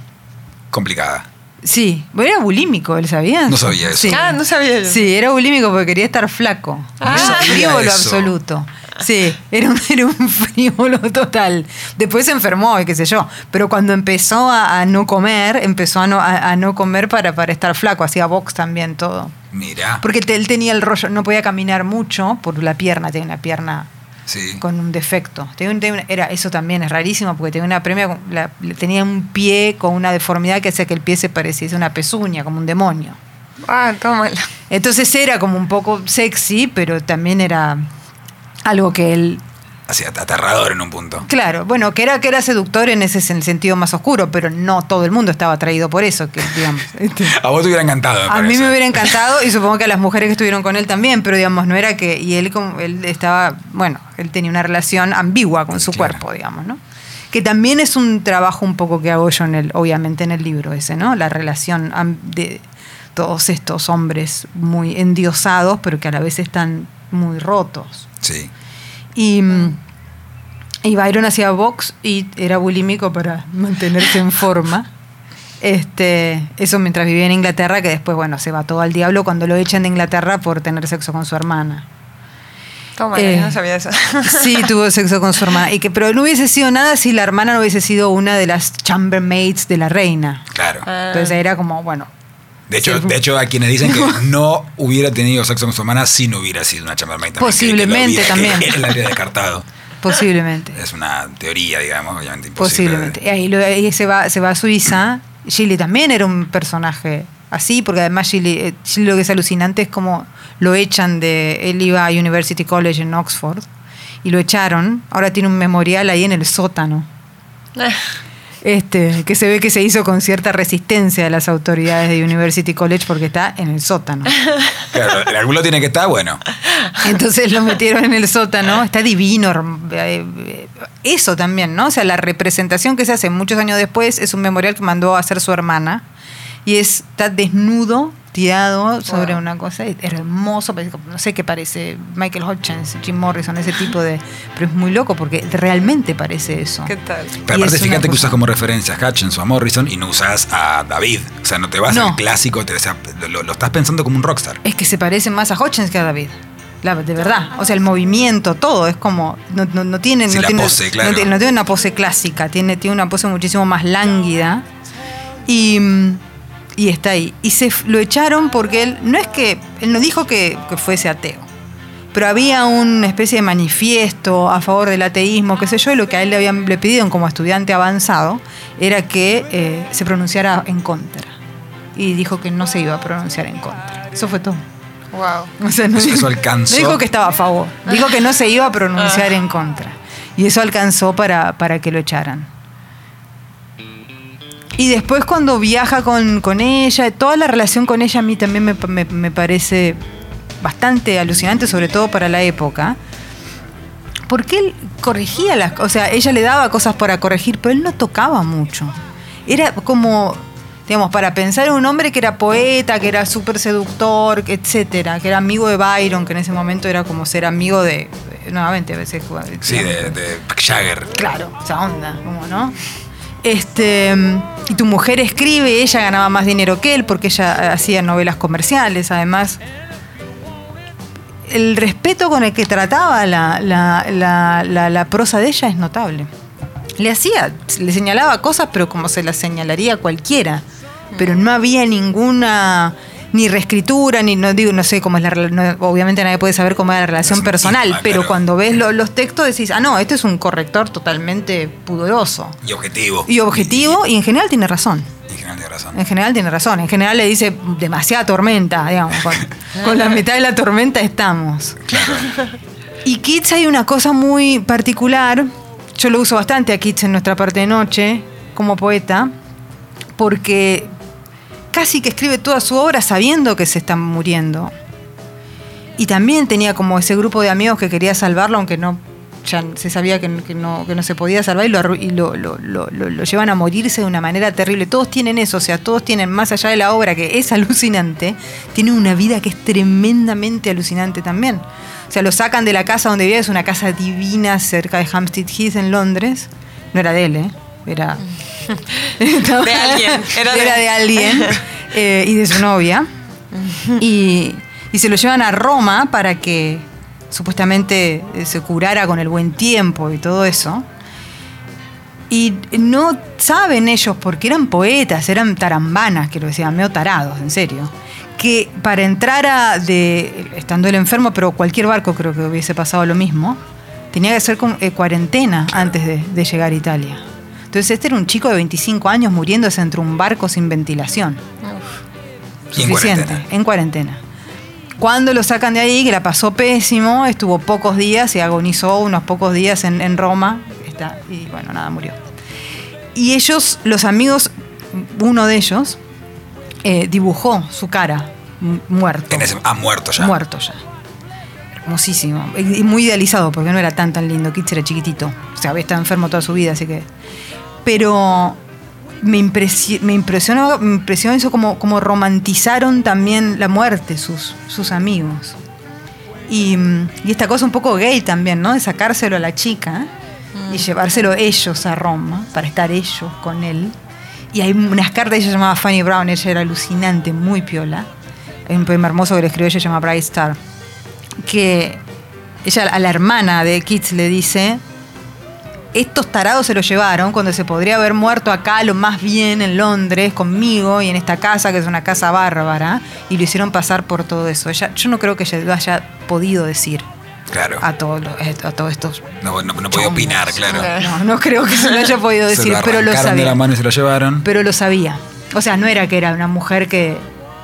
complicada. Sí, era bulímico, ¿él sabía? No sabía eso. Sí. Ah, no sabía yo. Sí, era bulímico porque quería estar flaco. Ah. No sabía eso. absoluto. Sí, era un, era un frívolo total. Después se enfermó y qué sé yo. Pero cuando empezó a, a no comer, empezó a no, a, a no comer para, para estar flaco. Hacía box también todo. Mira. Porque él tenía el rollo, no podía caminar mucho por la pierna, tenía una pierna Sí. con un defecto. Tenía un- tenía una- era, eso también es rarísimo porque tenía una premia, la- tenía un pie con una deformidad que hacía que el pie se pareciese a una pezuña, como un demonio. Ah, tómala. Entonces era como un poco sexy, pero también era algo que él. Así aterrador en un punto. Claro, bueno, que era, que era seductor en ese en el sentido más oscuro, pero no todo el mundo estaba atraído por eso, que digamos. este, A vos te hubiera encantado. a mí me hubiera encantado y supongo que a las mujeres que estuvieron con él también, pero digamos, no era que. Y él, como, él estaba. Bueno, él tenía una relación ambigua con su Claro. cuerpo, digamos, ¿no? Que también es un trabajo un poco que hago yo, en el, obviamente, en el libro ese, ¿no? La relación de todos estos hombres muy endiosados, pero que a la vez están muy rotos. Sí. Y, mm, y Byron hacía box y era bulímico para mantenerse en forma. Este, eso mientras vivía en Inglaterra, que después, bueno, se va todo al diablo cuando lo echan de Inglaterra por tener sexo con su hermana. Eh, yo no sabía eso. Sí, tuvo sexo con su hermana. Y que, pero no hubiese sido nada si la hermana no hubiese sido una de las chambermaids de la reina. Claro. Ah. Entonces era como, bueno, De hecho, Sí. de hecho, a quienes dicen que no hubiera tenido sexo con su hermana si no hubiera sido una chambermaid también. que- que lo Posiblemente hubiera- también. Él la habría descartado. posiblemente. Es una teoría, digamos, obviamente imposible. Posiblemente. Y ahí, lo- ahí se, va, se va a Suiza. Gilly también era un personaje así, porque además Gilly, eh, Gilly lo que es alucinante es como lo echan de. Él iba a University College en Oxford y lo echaron. Ahora tiene un memorial ahí en el sótano. Este, que se ve que se hizo con cierta resistencia de las autoridades de University College porque está en el sótano. Claro, el ángulo tiene que estar bueno. Entonces lo metieron en el sótano, está divino. eh, eh, Eso también, ¿no? O sea, la representación que se hace muchos años después es un memorial que mandó a hacer su hermana y es, está desnudo, tirado sobre una cosa, es hermoso, no sé qué parece, Michael Hutchins, Jim Morrison, ese tipo de... Pero es muy loco porque realmente parece eso. ¿Qué tal? Pero Y aparte, fíjate que usas como referencia a Hutchins o a Morrison y no usas a David. O sea, no te vas No. al clásico, te, o sea, lo, lo estás pensando como un rockstar. Es que se parece más a Hutchins que a David. La- de verdad. O sea, el movimiento, todo, es como. No, no, no tiene. Sí, no tiene, pose, claro. no tiene, no tiene una pose clásica, tiene, tiene una pose muchísimo más lánguida. Y, mm, y está ahí. Y se lo echaron porque él. No es que. Él no dijo que, que fuese ateo. Pero había una especie de manifiesto a favor del ateísmo, qué sé yo, y lo que a él le habían le pidieron como estudiante avanzado era que eh, se pronunciara en contra. Y dijo que no se iba a pronunciar en contra. Eso fue todo. Wow. O sea, no, Eso- dijo- eso alcanzó. no dijo que estaba a favor, dijo que no se iba a pronunciar en contra. Y eso alcanzó para, para que lo echaran. Y después cuando viaja con, con ella, toda la relación con ella a mí también me, me- me parece bastante alucinante, sobre todo para la época. Porque él corregía las cosas, o sea, ella le daba cosas para corregir, pero él no tocaba mucho. Era como, digamos, para pensar en un hombre que era poeta, que era súper seductor, etcétera, que era amigo de Byron, que en ese momento era como ser amigo de, nuevamente, a veces. Sí, de, de Jagger. Claro, esa onda, como, ¿no? Este, y tu mujer escribe, ella ganaba más dinero que él porque ella hacía novelas comerciales, además. El respeto con el que trataba la, la- la- prosa de ella es notable. Le hacía, le señalaba cosas, pero como se las señalaría cualquiera. Pero no había ninguna ni reescritura, ni no digo, no sé cómo es la no, obviamente nadie puede saber cómo es la relación personal, íntima, pero claro. cuando ves lo- los textos decís, ah, no, este es un corrector totalmente pudoroso. Y objetivo. Y objetivo, y en general tiene razón. En general tiene razón. En general tiene razón. En general le dice demasiada tormenta, digamos. Con, con la mitad de la tormenta estamos. Y Keats hay una cosa muy particular. Yo lo uso bastante a Keats en nuestra parte de noche como poeta, porque casi que escribe toda su obra sabiendo que se están muriendo. Y también tenía como ese grupo de amigos que quería salvarlo, aunque no ya se sabía que, que no, que no se podía salvar y, lo, lo, lo- lo- llevan a morirse de una manera terrible. Todos tienen eso, o sea, todos tienen, más allá de la obra que es alucinante, tienen una vida que es tremendamente alucinante también. O sea, lo sacan de la casa donde vivía, es una casa divina cerca de Hampstead Heath en Londres. No era de él, ¿eh? Era De alguien, Era, era de- alguien eh, y de su novia. Y, y se lo llevan a Roma para que supuestamente eh, se curara con el buen tiempo y todo eso. Y no saben ellos, porque eran poetas, eran tarambanas, que lo decían, medio tarados, en serio. Que para entrar a, de, estando él enfermo, pero cualquier barco creo que hubiese pasado lo mismo, tenía que hacer con- eh, cuarentena antes de, de llegar a Italia. Entonces este era un chico de 25 años muriéndose entre un barco sin ventilación. En Suficiente, cuarentena. en cuarentena. Cuando lo sacan de ahí, que la pasó pésimo, estuvo pocos días y agonizó unos pocos días en, en Roma. Está, y bueno, nada, murió. Y ellos, los amigos, uno de ellos, eh, dibujó su cara mu- muerto. En ese, ah, muerto ya. Muerto ya. Hermosísimo. Y y muy idealizado, porque no era tan tan lindo. Kitsch era chiquitito. O sea, había estado enfermo toda su vida, así que. Pero me, impresi- me impresionó, me impresionó eso como, como romantizaron también la muerte sus, sus amigos. Y, mm, y esta cosa un poco gay también, ¿no? De sacárselo a la chica y llevárselo ellos a Roma para estar ellos con él. Y hay unas cartas, ella se llamaba Fanny Brown, ella era alucinante, muy piola. Hay un poema hermoso que le escribió ella, se llama Bright Star. Que ella a la hermana de Keats le dice, estos tarados se lo llevaron cuando se podría haber muerto acá lo más bien en Londres conmigo y en esta casa que es una casa bárbara y lo hicieron pasar por todo eso. Ella, yo no creo que ella lo haya podido decir Claro. a todos los- a todos estos. No, no, no podía opinar, claro. No, no creo que se lo haya podido Se decir, lo pero lo arrancaron de la sabía. mano y se lo llevaron. Pero lo sabía. O sea, no era que era una mujer que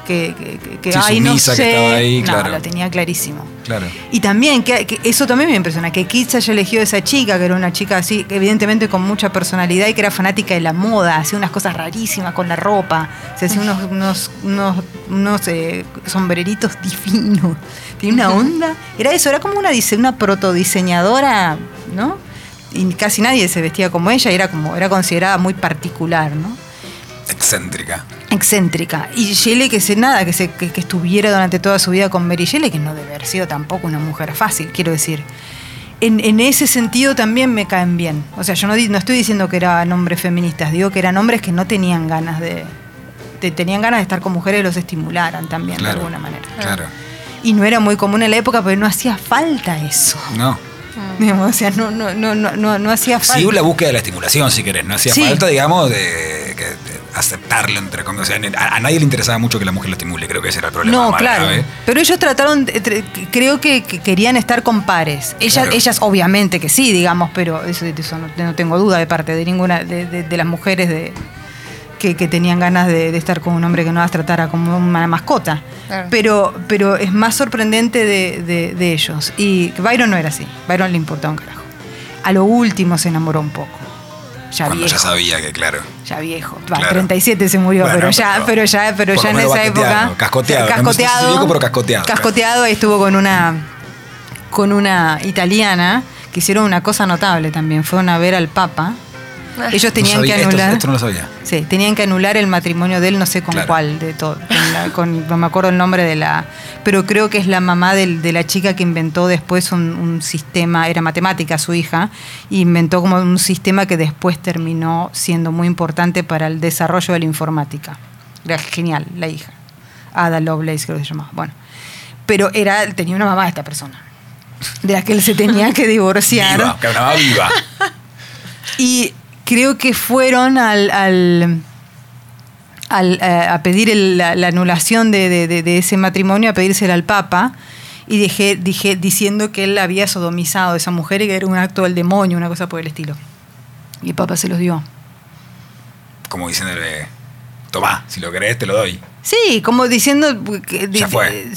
que, que, que- Sí, ay, no sumisa que sé. estaba ahí, no, claro. lo tenía clarísimo. Claro. Y también, que, que eso también me impresiona, que Kitsch haya elegido esa chica, que era una chica así, evidentemente con mucha personalidad y que era fanática de la moda, hacía unas cosas rarísimas con la ropa, se hacía unos, unos, unos, unos, eh, sombreritos divinos. Tiene una onda. Era eso, era como una, una protodiseñadora, ¿no? Y casi nadie se vestía como ella, y era como, era considerada muy particular, ¿no? Excéntrica. excéntrica. Y Shelley, que se nada, que, se, que, que estuviera durante toda su vida con Mary Shelley, que no debe haber sido tampoco una mujer fácil, quiero decir. En, en ese sentido también me caen bien. O sea, yo no, no estoy diciendo que eran hombres feministas, digo que eran hombres que no tenían ganas de. de- tenían ganas de estar con mujeres y los estimularan también, Claro. de alguna manera. Claro. Y no era muy común en la época, pero no hacía falta eso. No. Digamos, o sea, no, no, no, no, no, no hacía falta. Sí, la búsqueda de la estimulación, si querés. No hacía Sí. falta, digamos, de aceptarlo entre comillas. O sea, a, a nadie le interesaba mucho que la mujer lo estimule. Creo que ese era el problema. No, más claro. grave. Pero ellos trataron, eh, creo que, que querían estar con pares. Ellas, Claro. ellas obviamente que sí, digamos, pero eso, de eso no, no tengo duda de parte de ninguna de, de- de las mujeres de, que, que tenían ganas de, de estar con un hombre que no las tratara como una mascota. Claro. Pero, pero es más sorprendente de, de- de ellos. Y Byron no era así. Byron le importaba un carajo. A lo último se enamoró un poco. Ya Cuando viejo. ya sabía que, claro. Ya viejo. Va, Claro. 37 se murió, Bueno, pero ya, pero pero ya, pero ya en esa época. cascoteado, Cascoteado. viejo, pero cascoteado. Cascoteado, ahí estuvo con una con una italiana que hicieron una cosa notable también. Fueron a ver al Papa. Ellos No tenían sabía- que anular. Esto, no lo sabía. Sí, tenían que anular el matrimonio de él, no sé con Claro. cuál de todo. Con la- con- no me acuerdo el nombre de la. Pero creo que es la mamá del- de la chica que inventó después un, un sistema, era matemática su hija, y inventó como un sistema que después terminó siendo muy importante para el desarrollo de la informática. Era genial, la hija. Ada Lovelace creo que se llamaba. Bueno. Pero era, tenía una mamá esta persona. De la que él se tenía que divorciar. Viva, que hablaba viva. Y creo que fueron al, al, al, eh, a pedir el- la, la anulación de, de- ese matrimonio, a pedírsela al Papa, y dije, dije, diciendo que él había sodomizado a esa mujer y que era un acto del demonio, una cosa por el estilo. Y el Papa se los dio. Como diciéndole, tomá, si lo querés te lo doy. Sí, como diciendo... que- Ya fue.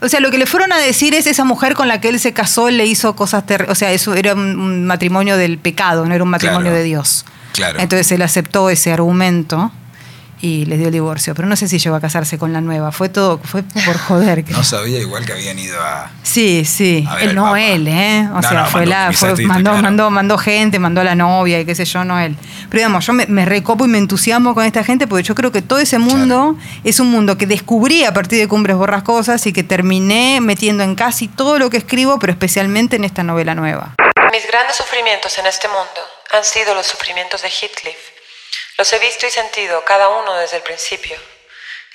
O sea, lo que le fueron a decir es esa mujer con la que él se casó, le hizo cosas terribles. O sea, eso era un, matrimonio del pecado, no era un matrimonio Claro. de Dios. Claro. Entonces él aceptó ese argumento y les dio el divorcio. Pero no sé si llegó a casarse con la nueva. Fue todo, fue por joder. que- No sabía igual que habían ido a... Sí, sí. A ver Él, al no Papa. él, ¿eh? O No, sea, no, fue mandó la, mis fue- artistas, mandó, claro. mandó, mandó gente, mandó a la novia y qué sé yo, no él. Pero digamos, yo me, me recopo y me entusiasmo con esta gente porque yo creo que todo ese mundo es un mundo que descubrí a partir de Cumbres Borrascosas y que terminé metiendo en casi todo lo que escribo, pero especialmente en esta novela nueva. Mis grandes sufrimientos en este mundo han sido los sufrimientos de Heathcliff. Los he visto y sentido cada uno desde el principio.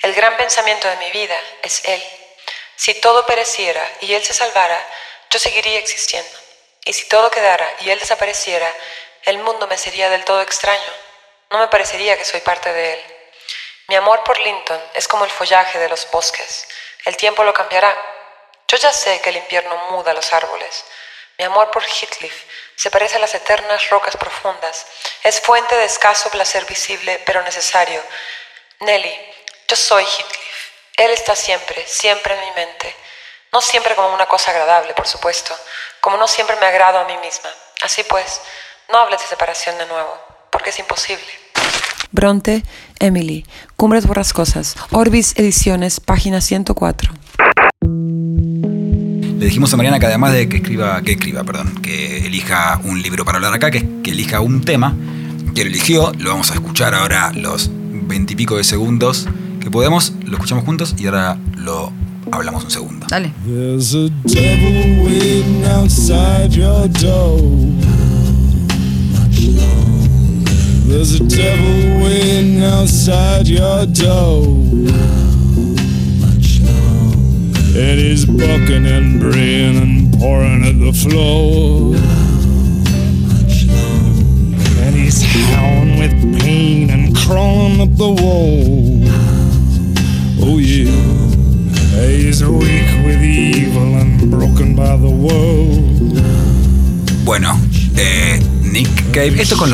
El gran pensamiento de mi vida es Él. Si todo pereciera y Él se salvara, yo seguiría existiendo. Y si todo quedara y Él desapareciera, el mundo me sería del todo extraño. No me parecería que soy parte de Él. Mi amor por Linton es como el follaje de los bosques. El tiempo lo cambiará. Yo ya sé que el invierno muda los árboles. Mi amor por Heathcliff se parece a las eternas rocas profundas. Es fuente de escaso placer visible, pero necesario. Nelly, yo soy Heathcliff. Él está siempre, siempre en mi mente. No siempre como una cosa agradable, por supuesto, como no siempre me agrado a mí misma. Así pues, no hables de separación de nuevo, porque es imposible. Bronte, Emily, Cumbres Borrascosas, Orbis Ediciones, página 104. Le dijimos a Mariana que además de que escriba, que escriba, perdón, que elija un libro para hablar acá, que, que elija un tema, que lo eligió, lo vamos a escuchar ahora los veintipico de segundos que podemos, lo escuchamos juntos y ahora lo hablamos un segundo. Dale. There's a devil waiting outside your door. There's a devil waiting outside your door. And he's bucking and braying and pouring at the floor. And he's howling with pain and crawling up the wall. Oh yeah. He's weak with evil and broken by the world. Bueno, eh, Nick Cave, ¿esto con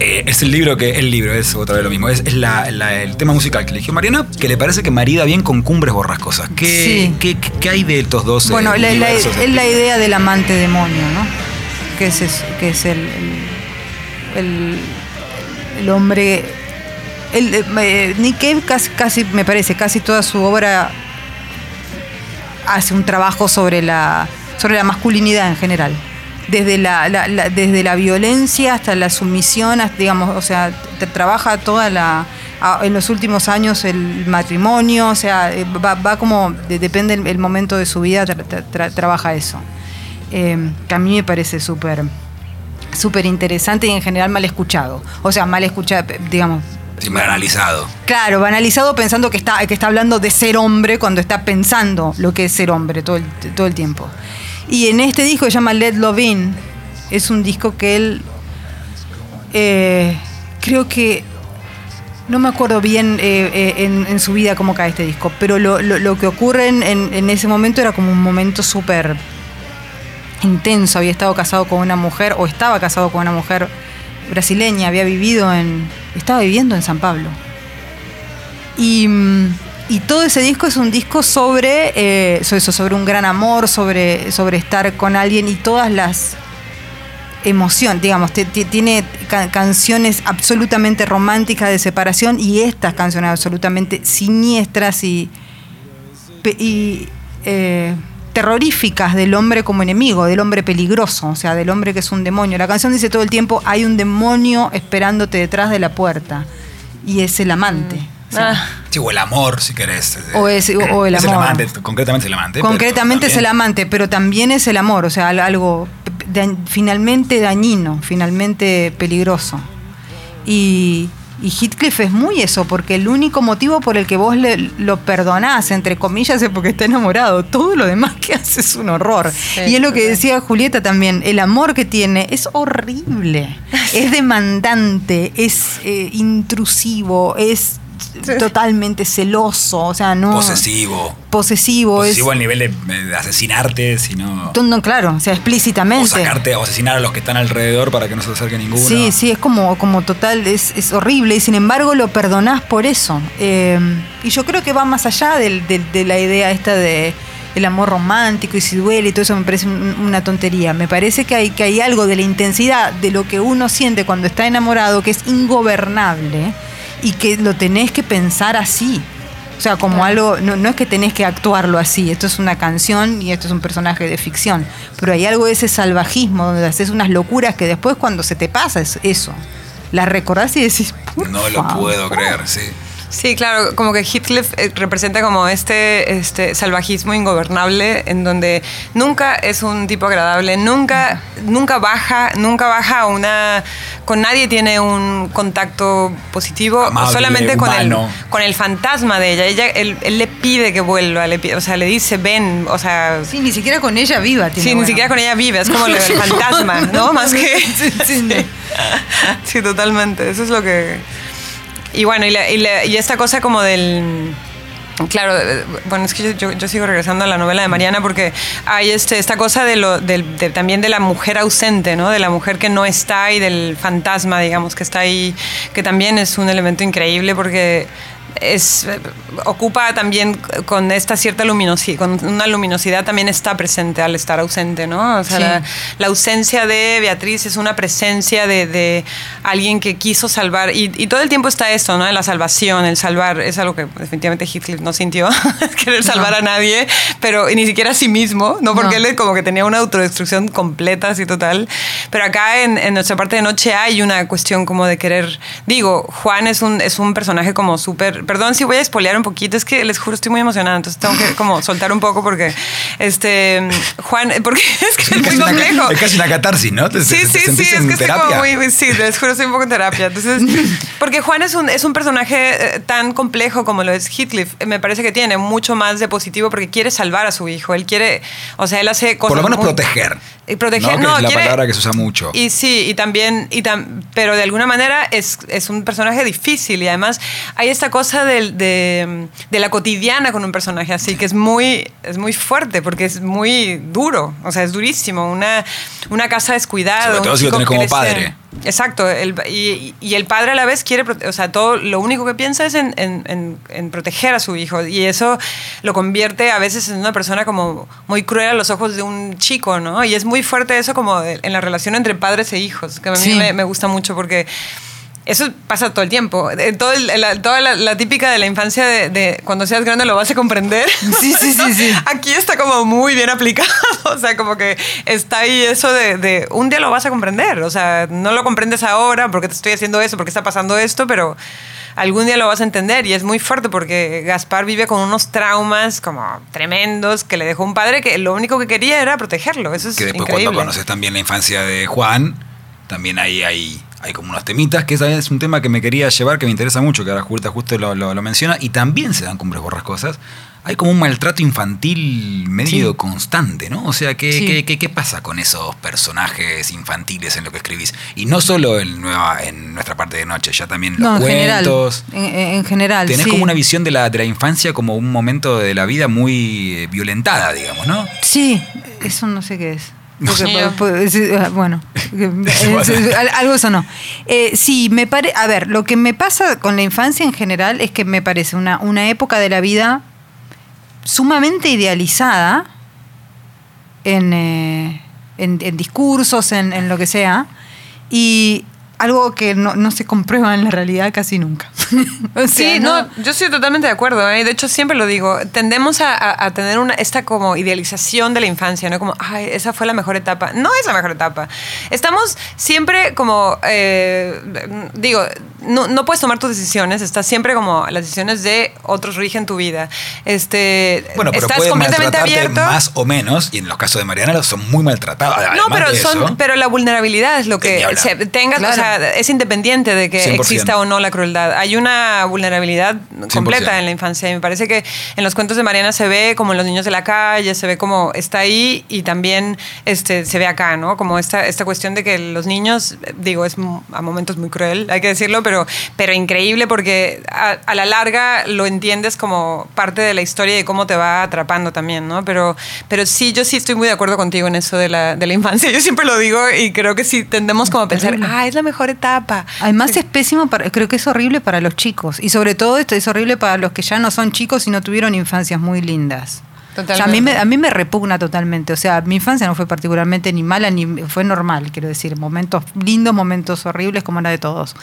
eh. Eh, es el libro que, el libro es otra vez lo mismo, es, es la- la- el tema musical que eligió Mariana, que le parece que marida bien con Cumbres Borrascosas. ¿Qué, Sí. qué, qué- qué hay de estos dos? eh, Bueno, la, la- universos? es la idea del amante demonio, ¿no? Que es, es- que es el, el, el- el hombre... El, eh, Nick Cave casi, casi, me parece, casi toda su obra hace un trabajo sobre la, sobre la masculinidad en general. Desde la, la- la- desde la violencia hasta la sumisión, hasta, digamos, o sea, te- trabaja toda la a- en los últimos años el matrimonio, o sea, eh, va, va como, de- depende el, el momento de su vida, tra- tra- tra- trabaja eso. Eh, que a mí me parece súper súper interesante y en general mal escuchado. O sea, mal escuchado, digamos, Sí, mal analizado. Claro, banalizado pensando que está, que está hablando de ser hombre cuando está pensando lo que es ser hombre todo el, todo el tiempo. Y en este disco se llama Let Love In, es un disco que él eh, creo que no me acuerdo bien eh, eh, en, su vida cómo cae este disco, pero lo, lo- que ocurre en, en- en ese momento era como un momento súper intenso. Había estado casado con una mujer, o estaba casado con una mujer brasileña, había vivido en. estaba viviendo en San Pablo. Y, mm, y todo ese disco es un disco sobre, eh, sobre eso, sobre un gran amor, sobre, sobre estar con alguien y todas las emociones, digamos, tiene ca- canciones absolutamente románticas de separación y estas canciones absolutamente siniestras y, y eh, terroríficas del hombre como enemigo, del hombre peligroso, o sea, del hombre que es un demonio. La canción dice todo el tiempo, hay un demonio esperándote detrás de la puerta y es el amante. O sea, Ah, Sí, o el amor, si querés. O es- o el Es amor. amante, concretamente es el amante. pero Concretamente es el también- amante, pero también es el amor, o sea, al- algo da- finalmente dañino, finalmente peligroso. Y, Y Heathcliff es muy eso, porque el único motivo por el que vos le, lo perdonás, entre comillas, es porque está enamorado. Todo lo demás que hace es un horror. y es lo que decía Julieta también, el amor que tiene es horrible, es demandante, es eh, intrusivo, es totalmente celoso, o sea, no... Posesivo. Posesivo. Posesivo es, al nivel de, de asesinarte, sino... no, claro, o sea, explícitamente. O sacarte, o asesinar a los que están alrededor para que no se acerque ninguno. Sí, sí, es como, como total, es, es horrible y sin embargo lo perdonás por eso. Eh, y yo creo que va más allá del- del- de la idea esta de el amor romántico y si duele y todo eso me parece un- una tontería. Me parece que hay, que hay algo de la intensidad de lo que uno siente cuando está enamorado que es ingobernable y que lo tenés que pensar así. O sea, como algo, no, no es que tenés que actuarlo así, esto es una canción y esto es un personaje de ficción, pero hay algo de ese salvajismo donde haces unas locuras que después cuando se te pasa es eso. Las recordás y decís, "Por No lo favor". puedo creer, sí. Sí, claro, como que Heathcliff eh, representa como este, este salvajismo ingobernable en donde nunca es un tipo agradable, nunca, nunca baja, nunca baja a una, con nadie tiene un contacto positivo, Amable, solamente con el, con el fantasma de ella. ella él, él le pide que vuelva, le pide- o sea, le dice ven, o sea, Sí, ni siquiera con ella viva. Tiene Sí, ni siquiera con ella vive, es como lo del fantasma, ¿no? Más que. Sí, sí, sí. Sí, totalmente. Eso es lo que. Y bueno, y, la- y la- y esta cosa como del. Claro, eh, bueno, es que yo, yo- sigo regresando a la novela de Mariana porque hay este, esta cosa de lo, del- de- también de la mujer ausente, ¿no? De la mujer que no está y del fantasma, digamos, que está ahí, que también es un elemento increíble porque es, eh, ocupa también con esta cierta luminosidad, con una luminosidad también está presente al estar ausente, ¿no? O sea, Sí. la, la ausencia de Beatriz es una presencia de, de alguien que quiso salvar, y, y todo el tiempo está esto, ¿no? La salvación, el salvar, es algo que definitivamente Heathcliff no sintió, querer salvar a nadie, pero ni siquiera a sí mismo, ¿no? Porque No. él como que tenía una autodestrucción completa, así total. Pero acá en, en nuestra parte de noche hay una cuestión como de querer, digo, Juan es un, es un personaje como súper, perdón si voy a espolear un poquito, es que les juro estoy muy emocionada, entonces tengo que como soltar un poco porque, este, Juan, porque es que es muy una, complejo. es casi una catarsis, ¿no? ¿Te, Sí, te- sí, sí, es que estoy terapia? como muy, sí, les juro, estoy un poco en terapia. Entonces, porque Juan es un, es un personaje eh, tan complejo como lo es Heathcliff. Eh, Me parece que tiene mucho más de positivo porque quiere salvar a su hijo. Él quiere, o sea, él hace cosas. Por lo menos muy- proteger. Y proteger, ¿no? no, que es la quiere- palabra que se usa mucho. Y sí, y también, y tam- pero de alguna manera es, es un personaje difícil y además hay esta cosa del- de, de la cotidiana con un personaje así, que es muy, es muy fuerte porque es muy duro, o sea, es durísimo. Una, una casa descuidada. Sobre un todo si lo tenés como crece- padre. Exacto, el- y, y el padre a la vez quiere, o sea, todo lo único que piensa es en, en- en- en proteger a su hijo y eso lo convierte a veces en una persona como muy cruel a los ojos de un chico, ¿no? Y es muy fuerte eso como de- en la relación entre padres e hijos, que a mí Sí. me, me gusta mucho porque eso pasa todo el tiempo. Eh, todo el- la, toda la, la típica de la infancia de, de cuando seas grande lo vas a comprender. Sí, sí, sí, sí. Aquí está como muy bien aplicado. O sea, como que está ahí eso de, de un día lo vas a comprender. O sea, no lo comprendes ahora porque te estoy haciendo eso, porque está pasando esto, pero algún día lo vas a entender. Y es muy fuerte porque Gaspar vive con unos traumas como tremendos que le dejó un padre que lo único que quería era protegerlo. Eso es que después increíble. cuando conoces también la infancia de Juan, también ahí hay, hay como unos temitas, que es un tema que me quería llevar, que me interesa mucho, que ahora Julieta justo lo, lo- lo menciona, y también se dan cumbres borrascosas. Hay como un maltrato infantil medio Sí. constante, ¿no? O sea, ¿qué, Sí. qué, qué- qué pasa con esos personajes infantiles en lo que escribís? Y no solo en, nueva, en nuestra parte de noche, ya también en los en general. cuentos. En, en general. Tenés sí. como una visión de la, de la infancia como un momento de la vida muy eh, violentada, digamos, ¿no? Sí, eso no sé qué es. Porque, Ni yo. po- po- es- eh, bueno, algo eso no. Eh, sí, me pare, a ver, lo que me pasa con la infancia en general es que me parece una, una época de la vida sumamente idealizada en, eh, en- en discursos, en, en lo que sea, y algo que no, no se comprueba en la realidad casi nunca. O sea, Sí, no, yo estoy totalmente de acuerdo. ¿eh? De hecho, siempre lo digo. Tendemos a, a- a tener una, esta como idealización de la infancia, ¿no? Como, ay, esa fue la mejor etapa. No es la mejor etapa. Estamos siempre como, eh, digo, no, no puedes tomar tus decisiones. Estás siempre como, las decisiones de otros rigen tu vida. Este, Bueno, pero estás completamente abierto. más o menos, y en los casos de Mariana son muy maltratados. No, pero, son, eso, pero la vulnerabilidad es lo que se, tengas, Claro. o sea, es independiente de que 100%. exista o no la crueldad. Hay una vulnerabilidad 100%. completa en la infancia y me parece que en los cuentos de Mariana se ve como en los niños de la calle, se ve como está ahí y también este, se ve acá, ¿no? Como esta, esta cuestión de que los niños, digo, es a momentos muy cruel, hay que decirlo, pero, pero increíble porque a, a la larga lo entiendes como parte de la historia y cómo te va atrapando también, ¿no? Pero, pero sí, yo sí estoy muy de acuerdo contigo en eso de la, de la infancia. Yo siempre lo digo y creo que sí tendemos como a pensar, ah, es la mejor etapa. Además es pésimo, para, creo que es horrible para los chicos. Y sobre todo esto es horrible para los que ya no son chicos y no tuvieron infancias muy lindas. O sea, a, mí me, a mí me repugna totalmente. O sea, mi infancia no fue particularmente ni mala ni fue normal, quiero decir. Momentos lindos, momentos horribles, como la de todos.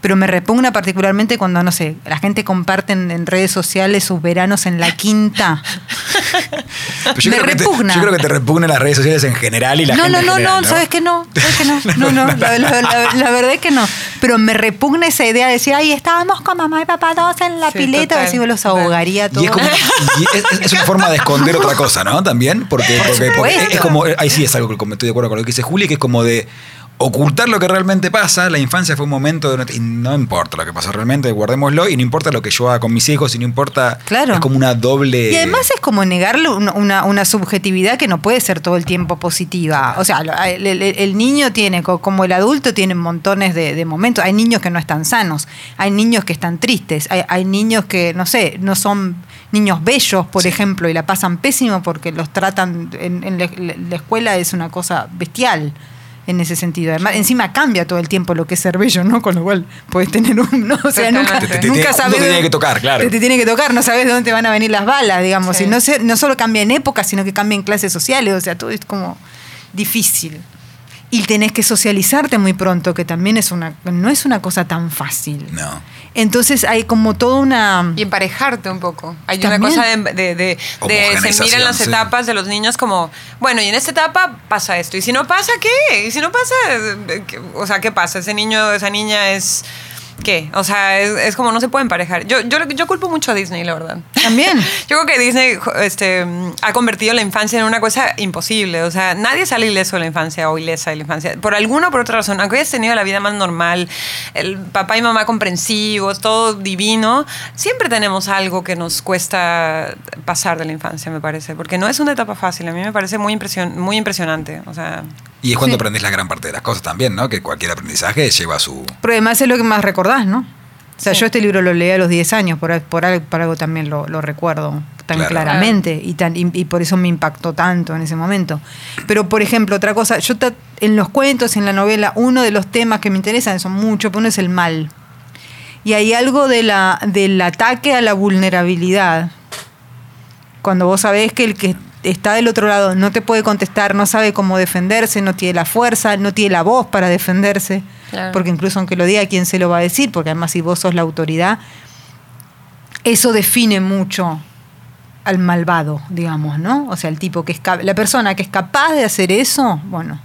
Pero me repugna particularmente cuando, no sé, la gente comparte en, en redes sociales sus veranos en la quinta. Yo me creo que te- repugna. yo creo que te repugnan las redes sociales en general y la no, gente no, en no, general, no, sabes que no, sabes que no, no, no, la, la- la- la verdad es que no. Pero me repugna esa idea de decir, ay, estábamos con mamá y papá todos en la Sí, pileta, total, a ver si me los ahogaría todos. Y es, como, y es, es- es una forma de esconder otra cosa, ¿no? También, porque, porque, porque supuesto. es como, ahí sí es algo que estoy de acuerdo con lo que dice Juli, que es como de ocultar lo que realmente pasa. La infancia fue un momento de no, y no importa lo que pasó realmente, guardémoslo, y no importa lo que yo haga con mis hijos, y no importa. Claro. Es como una doble. Y además es como negarle una, una- subjetividad que no puede ser todo el tiempo positiva. O sea, el, el- el niño tiene, co- como el adulto, tiene montones de, de momentos. Hay niños que no están sanos, hay niños que están tristes, hay, hay niños que, no sé, no son niños bellos, por ejemplo, y la pasan pésimo porque los tratan en, en la, la escuela es una cosa bestial en ese sentido. Además, encima cambia todo el tiempo lo que es ser bello, ¿no? Con lo cual puedes tener un... ¿no? O sea, nunca. Te- te- te- nunca uno sabes... te tiene que tocar, claro. te- te tiene que tocar, no sabes de dónde te van a venir las balas, digamos. Sí. Y no, sé, no solo cambia en época, sino que cambia en clases sociales. O sea, todo es como difícil. Y tenés que socializarte muy pronto, que también es una, no es una cosa tan fácil. No. Entonces hay como toda una... Y emparejarte un poco. Hay También. una cosa de, de, de- de- se miran las sí. etapas de los niños como, bueno, y en esta etapa pasa esto. Y si no pasa, ¿qué? Y si no pasa, eh, ¿qué? o sea, ¿qué pasa? Ese niño, esa niña es... ¿Qué? O sea, es, es como no se puede emparejar. Yo, yo, yo culpo mucho a Disney, la verdad. También. Yo creo que Disney este, ha convertido la infancia en una cosa imposible. O sea, nadie sale ileso de la infancia o ilesa de la infancia. Por alguna o por otra razón, aunque hayas tenido la vida más normal, el papá y mamá comprensivos, todo divino, siempre tenemos algo que nos cuesta pasar de la infancia, me parece. Porque no es una etapa fácil. A mí me parece muy, impresion, muy impresionante. O sea, Y es cuando Sí. aprendes la gran parte de las cosas también, ¿no? Que cualquier aprendizaje lleva su. Pero además es lo que más recordás, ¿no? O sea, Sí. yo este libro lo leí a los 10 años, por, por, algo, por algo también lo, lo recuerdo tan Claro. claramente y, tan, y, y por eso me impactó tanto en ese momento. Pero, por ejemplo, otra cosa, yo ta- en los cuentos, en la novela, uno de los temas que me interesan, son mucho, pero uno es el mal. Y hay algo de la, del ataque a la vulnerabilidad. Cuando vos sabés que el que está del otro lado no te puede contestar, no sabe cómo defenderse, no tiene la fuerza, no tiene la voz para defenderse. Claro. Porque incluso aunque lo diga, ¿quién se lo va a decir? Porque además si vos sos la autoridad, eso define mucho al malvado, digamos, ¿no? O sea, el tipo que es la persona que es capaz de hacer eso, bueno.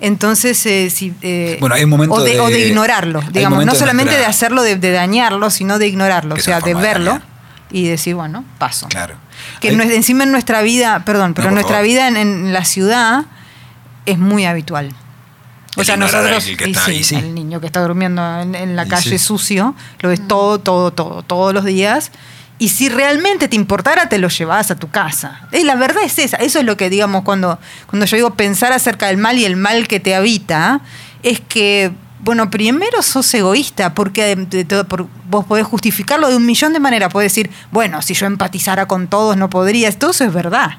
Entonces, eh, si, eh, Bueno, hay un momento o, de, de- o de ignorarlo, digamos, no de solamente nuestra- de hacerlo, de, de dañarlo, sino de ignorarlo, o sea, de de verlo dañar. y decir, bueno, paso. Claro. Que Hay- no es- encima en nuestra vida, perdón, pero No, en por nuestra favor. vida en, en la ciudad es muy habitual. O El sea, nosotros, que y está sí, ahí, sí. el niño que está durmiendo en, en la calle sí. sucio, lo ves todo, todo, todo, todos los días. Y si realmente te importara, te lo llevabas a tu casa. Eh, la verdad es esa. Eso es lo que, digamos, cuando, cuando yo digo pensar acerca del mal y el mal que te habita, es que, bueno, primero sos egoísta, porque de- de todo- por- vos podés justificarlo de un millón de maneras. Podés decir, bueno, si yo empatizara con todos, no podrías. Todo eso es verdad.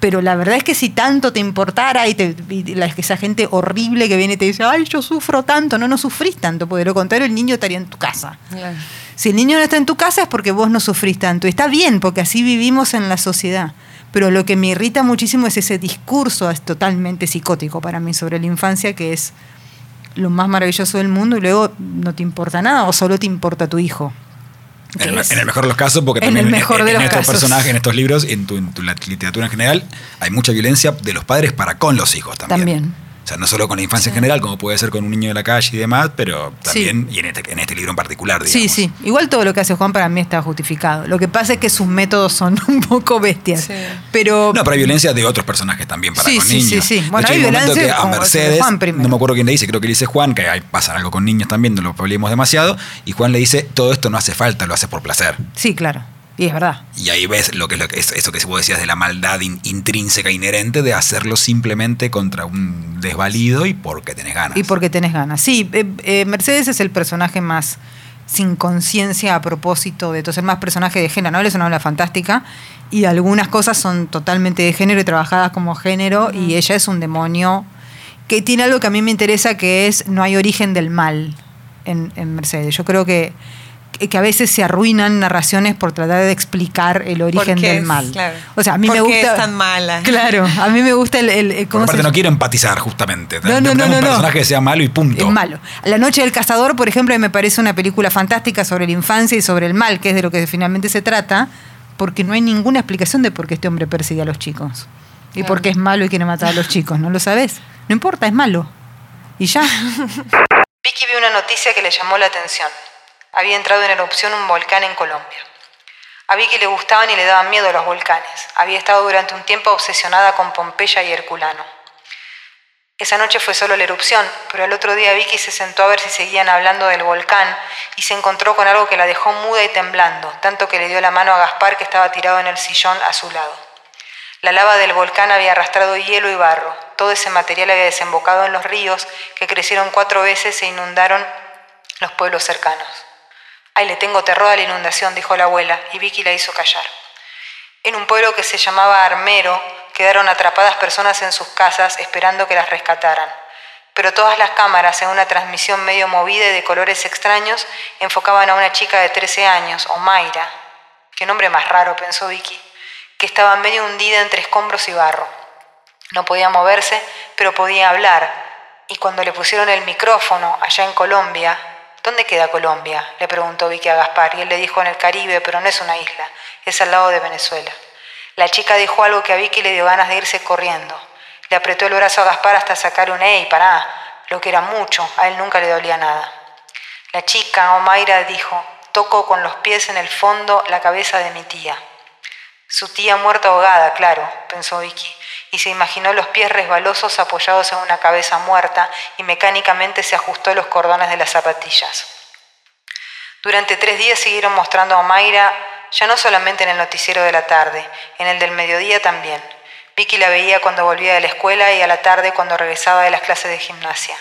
Pero la verdad es que si tanto te importara y, te, y la- esa gente horrible que viene y te dice, ay, yo sufro tanto, no, no sufrís tanto, porque de lo contrario el niño estaría en tu casa. Si el niño no está en tu casa es porque vos no sufrís tanto. Y está bien, porque así vivimos en la sociedad. Pero lo que me irrita muchísimo es ese discurso es totalmente psicótico para mí sobre la infancia, que es lo más maravilloso del mundo y luego no te importa nada o solo te importa tu hijo. En el, en mejor de los casos, porque En también el mejor en, de en los estos casos. personajes, en estos libros, y en tu, en tu la literatura en general, hay mucha violencia de los padres para con los hijos también. También. O sea, no solo con la infancia en general, como puede ser con un niño de la calle y demás, pero también, y en este, en este libro en particular, digamos. Sí, sí. Igual todo lo que hace Juan para mí está justificado. Lo que pasa es que sus métodos son un poco bestias. Sí. Pero, No, pero hay violencia de otros personajes también para Sí, con sí, niños. sí, sí. De Bueno, hecho, hay violencia que a Mercedes, Juan primero. no me acuerdo quién le dice, creo que le dice Juan, que hay, pasa algo con niños también, no lo hablemos demasiado, y Juan le dice, todo esto no hace falta, lo hace por placer. sí, claro. Y es verdad. Y ahí ves lo que es lo que es eso que vos decías de la maldad in- intrínseca inherente de hacerlo simplemente contra un desvalido y porque tenés ganas. Y porque tenés ganas. Sí, eh, eh, Mercedes es el personaje más sin conciencia a propósito de todo, es el más personaje de género. La novela es una novela fantástica y algunas cosas son totalmente de género y trabajadas como género y ella es un demonio que tiene algo que a mí me interesa que es no hay origen del mal en, en Mercedes. Yo creo que, que a veces se arruinan narraciones por tratar de explicar el origen qué del es? mal. Claro. O sea, a mí ¿Por me qué gusta... es tan mala? Claro, a mí me gusta el... el- el- Por ¿cómo aparte se- no quiero empatizar justamente. No, no, no, no, un no. personaje que sea malo y punto. Es malo. La Noche del Cazador, por ejemplo, me parece una película fantástica sobre la infancia y sobre el mal, que es de lo que finalmente se trata, porque no hay ninguna explicación de por qué este hombre persigue a los chicos. Y por qué es malo y quiere matar a los chicos, ¿no lo sabes? No importa, es malo. Y ya. Vicky vio una noticia que le llamó la atención. Había entrado en erupción un volcán en Colombia. A Vicky le gustaban y le daban miedo los volcanes. Había estado durante un tiempo obsesionada con Pompeya y Herculano. Esa noche fue solo la erupción, pero al otro día Vicky se sentó a ver si seguían hablando del volcán y se encontró con algo que la dejó muda y temblando, tanto que le dio la mano a Gaspar que estaba tirado en el sillón a su lado. La lava del volcán había arrastrado hielo y barro. Todo ese material había desembocado en los ríos que crecieron cuatro veces e inundaron los pueblos cercanos. Le tengo terror a la inundación, dijo la abuela, y Vicky la hizo callar. En un pueblo que se llamaba Armero, quedaron atrapadas personas en sus casas esperando que las rescataran. Pero todas las cámaras, en una transmisión medio movida y de colores extraños, enfocaban a una chica de 13 años, Omaira. Qué nombre más raro, pensó Vicky, que estaba medio hundida entre escombros y barro. No podía moverse, pero podía hablar. Y cuando le pusieron el micrófono allá en Colombia, ¿dónde queda Colombia? Le preguntó Vicky a Gaspar, y él le dijo en el Caribe, pero no es una isla, es al lado de Venezuela. La chica dijo algo que a Vicky le dio ganas de irse corriendo. Le apretó el brazo a Gaspar hasta sacar un ey, pará, lo que era mucho, a él nunca le dolía nada. La chica, Omaira, dijo, toco con los pies en el fondo la cabeza de mi tía. Su tía muerta ahogada, claro, pensó Vicky, y se imaginó los pies resbalosos apoyados en una cabeza muerta y mecánicamente se ajustó los cordones de las zapatillas. Durante tres días siguieron mostrando a Mayra, ya no solamente en el noticiero de la tarde, en el del mediodía también. Vicky la veía cuando volvía de la escuela y a la tarde cuando regresaba de las clases de gimnasia.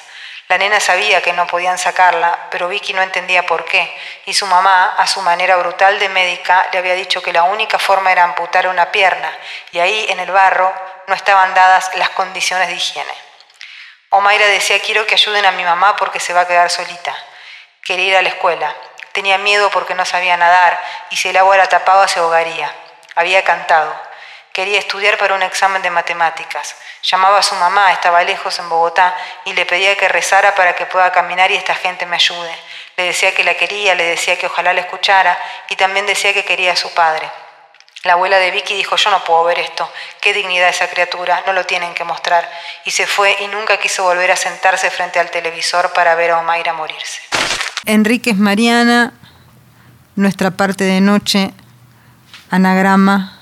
La nena sabía que no podían sacarla, pero Vicky no entendía por qué, y su mamá, a su manera brutal de médica, le había dicho que la única forma era amputar una pierna, y ahí, en el barro, no estaban dadas las condiciones de higiene. Omaira decía, quiero que ayuden a mi mamá porque se va a quedar solita. Quería ir a la escuela. Tenía miedo porque no sabía nadar, y si el agua la tapaba se ahogaría. Había cantado. Quería estudiar para un examen de matemáticas. Llamaba a su mamá, estaba lejos en Bogotá, y le pedía que rezara para que pueda caminar y esta gente me ayude. Le decía que la quería, le decía que ojalá la escuchara, y también decía que quería a su padre. La abuela de Vicky dijo, yo no puedo ver esto, qué dignidad esa criatura, no lo tienen que mostrar. Y se fue y nunca quiso volver a sentarse frente al televisor para ver a Omaira morirse. Enríquez Mariana, nuestra parte de noche, anagrama,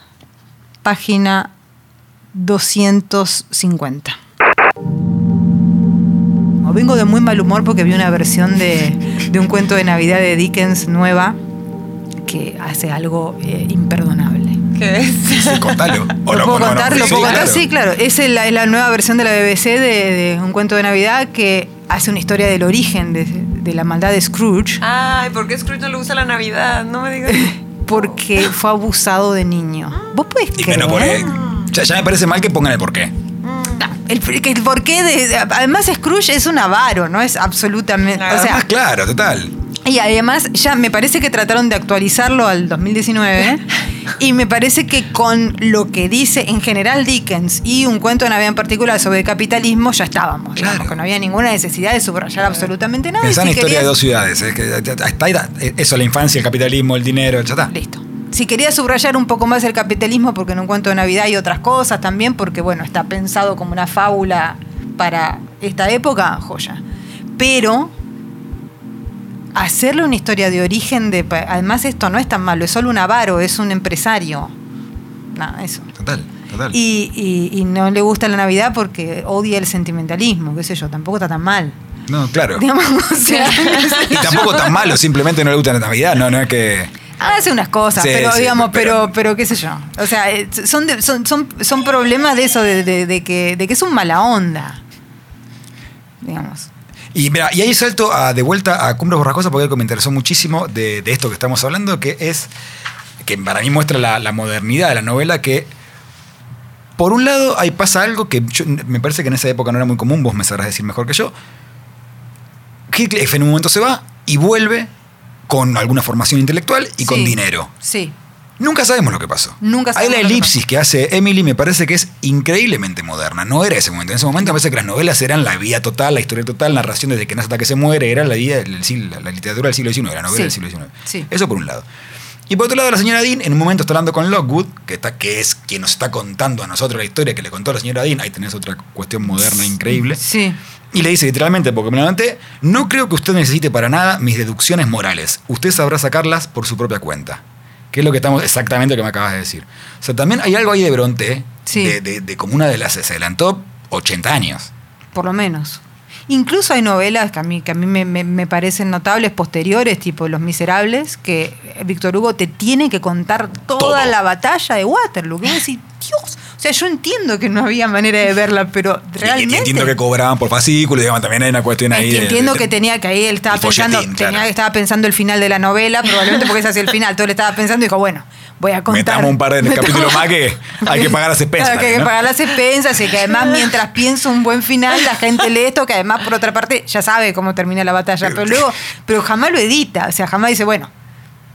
página 250. O vengo de muy mal humor porque vi una versión de, de un cuento de Navidad de Dickens nueva que hace algo eh, imperdonable. ¿Qué es? Sí, contalo. O ¿Lo puedo no, no, contar? ¿Lo sí, puedo contar? claro. Sí, claro. Es la, es la nueva versión de la BBC de, de un cuento de Navidad que hace una historia del origen de, de la maldad de Scrooge. Ay, ¿por qué Scrooge no le gusta la Navidad? No me digas. porque fue abusado de niño. ¿Vos podés Y creer? menos por ya, ya me parece mal que pongan el porqué. El, el porqué de, de- Además, Scrooge es un avaro, ¿no? Es absolutamente. Claro. O sea, Ah, claro, total. Y además, ya me parece que trataron de actualizarlo al 2019 Y me parece que con lo que dice en general Dickens y un cuento de Navidad en particular sobre el capitalismo ya estábamos. digamos, Claro. que no había ninguna necesidad de subrayar absolutamente nada. Pensá en si la historia de dos ciudades. es que da- eso, la infancia, el capitalismo, el dinero, ya está. Listo. Si quería subrayar un poco más el capitalismo, porque en un cuento de Navidad hay otras cosas también, porque bueno, está pensado como una fábula para esta época, joya. Pero hacerle una historia de origen de. pa- Además, esto no es tan malo, es solo un avaro, es un empresario. Nada, eso. Total, total. Y, y- y no le gusta la Navidad porque odia el sentimentalismo, qué sé yo, tampoco está tan mal. No, claro. Digamos, o sea, Y tampoco tan malo, simplemente no le gusta la Navidad, no, no es que. Hace unas cosas, Sí, pero sí, digamos, pero- pero, pero qué sé yo. O sea, eh, son, de- son, son, son problemas de eso, de, de- de que, de que es un mala onda. Digamos. Y mira, y ahí salto a- de vuelta a Cumbres Borrascosas porque algo que me interesó muchísimo de, de esto que estamos hablando, que es que para mí muestra la, la modernidad de la novela, que por un lado ahí pasa algo que yo- me parece que en esa época no era muy común, vos me sabrás decir mejor que yo. Heathcliff en un momento se va y vuelve con alguna formación intelectual y con dinero. Sí. Nunca sabemos lo que pasó. Nunca lo que elipsis que hace Emily me parece que es increíblemente moderna. No era ese momento. En ese momento me parece que las novelas eran la vida total, la historia total, narración desde que nace hasta que se muere. Era la vida, el la, la literatura del siglo XIX, la novela Sí. del siglo XIX. Sí. Eso por un lado. Y por otro lado, la señora Dean en un momento está hablando con Lockwood, que, está, que es quien nos está contando a nosotros la historia que le contó la señora Dean. Ahí tenés otra cuestión moderna increíble. Sí. Y le dice literalmente, porque me levanté, no creo que usted necesite para nada mis deducciones morales. Usted sabrá sacarlas por su propia cuenta. Que es lo que estamos exactamente lo que me acabas de decir. O sea, también hay algo ahí de Bronte, Sí. de, de- de como una de las... Se adelantó 80 años. Por lo menos. Incluso hay novelas que a mí, que a mí me, me- me parecen notables posteriores, tipo Los Miserables, que Víctor Hugo te tiene que contar toda Todo. la batalla de Waterloo. Que Dios, o sea, yo entiendo que no había manera de verla, pero realmente... Y, entiendo que cobraban por fascículos, digamos, también hay una cuestión ahí Entiendo de- que tenía que ahí él estaba pensando, tenía claro. estaba pensando el final de la novela, probablemente porque ese hacia el final, todo le estaba pensando y dijo, bueno, voy a contar. Metamos un par de Metamos- capítulos más que hay que pagar las expensas Claro, que hay que pagar las expensas y que además mientras pienso un buen final, la gente lee esto, que además por otra parte ya sabe cómo termina la batalla, pero luego, pero jamás lo edita, o sea, jamás dice, bueno,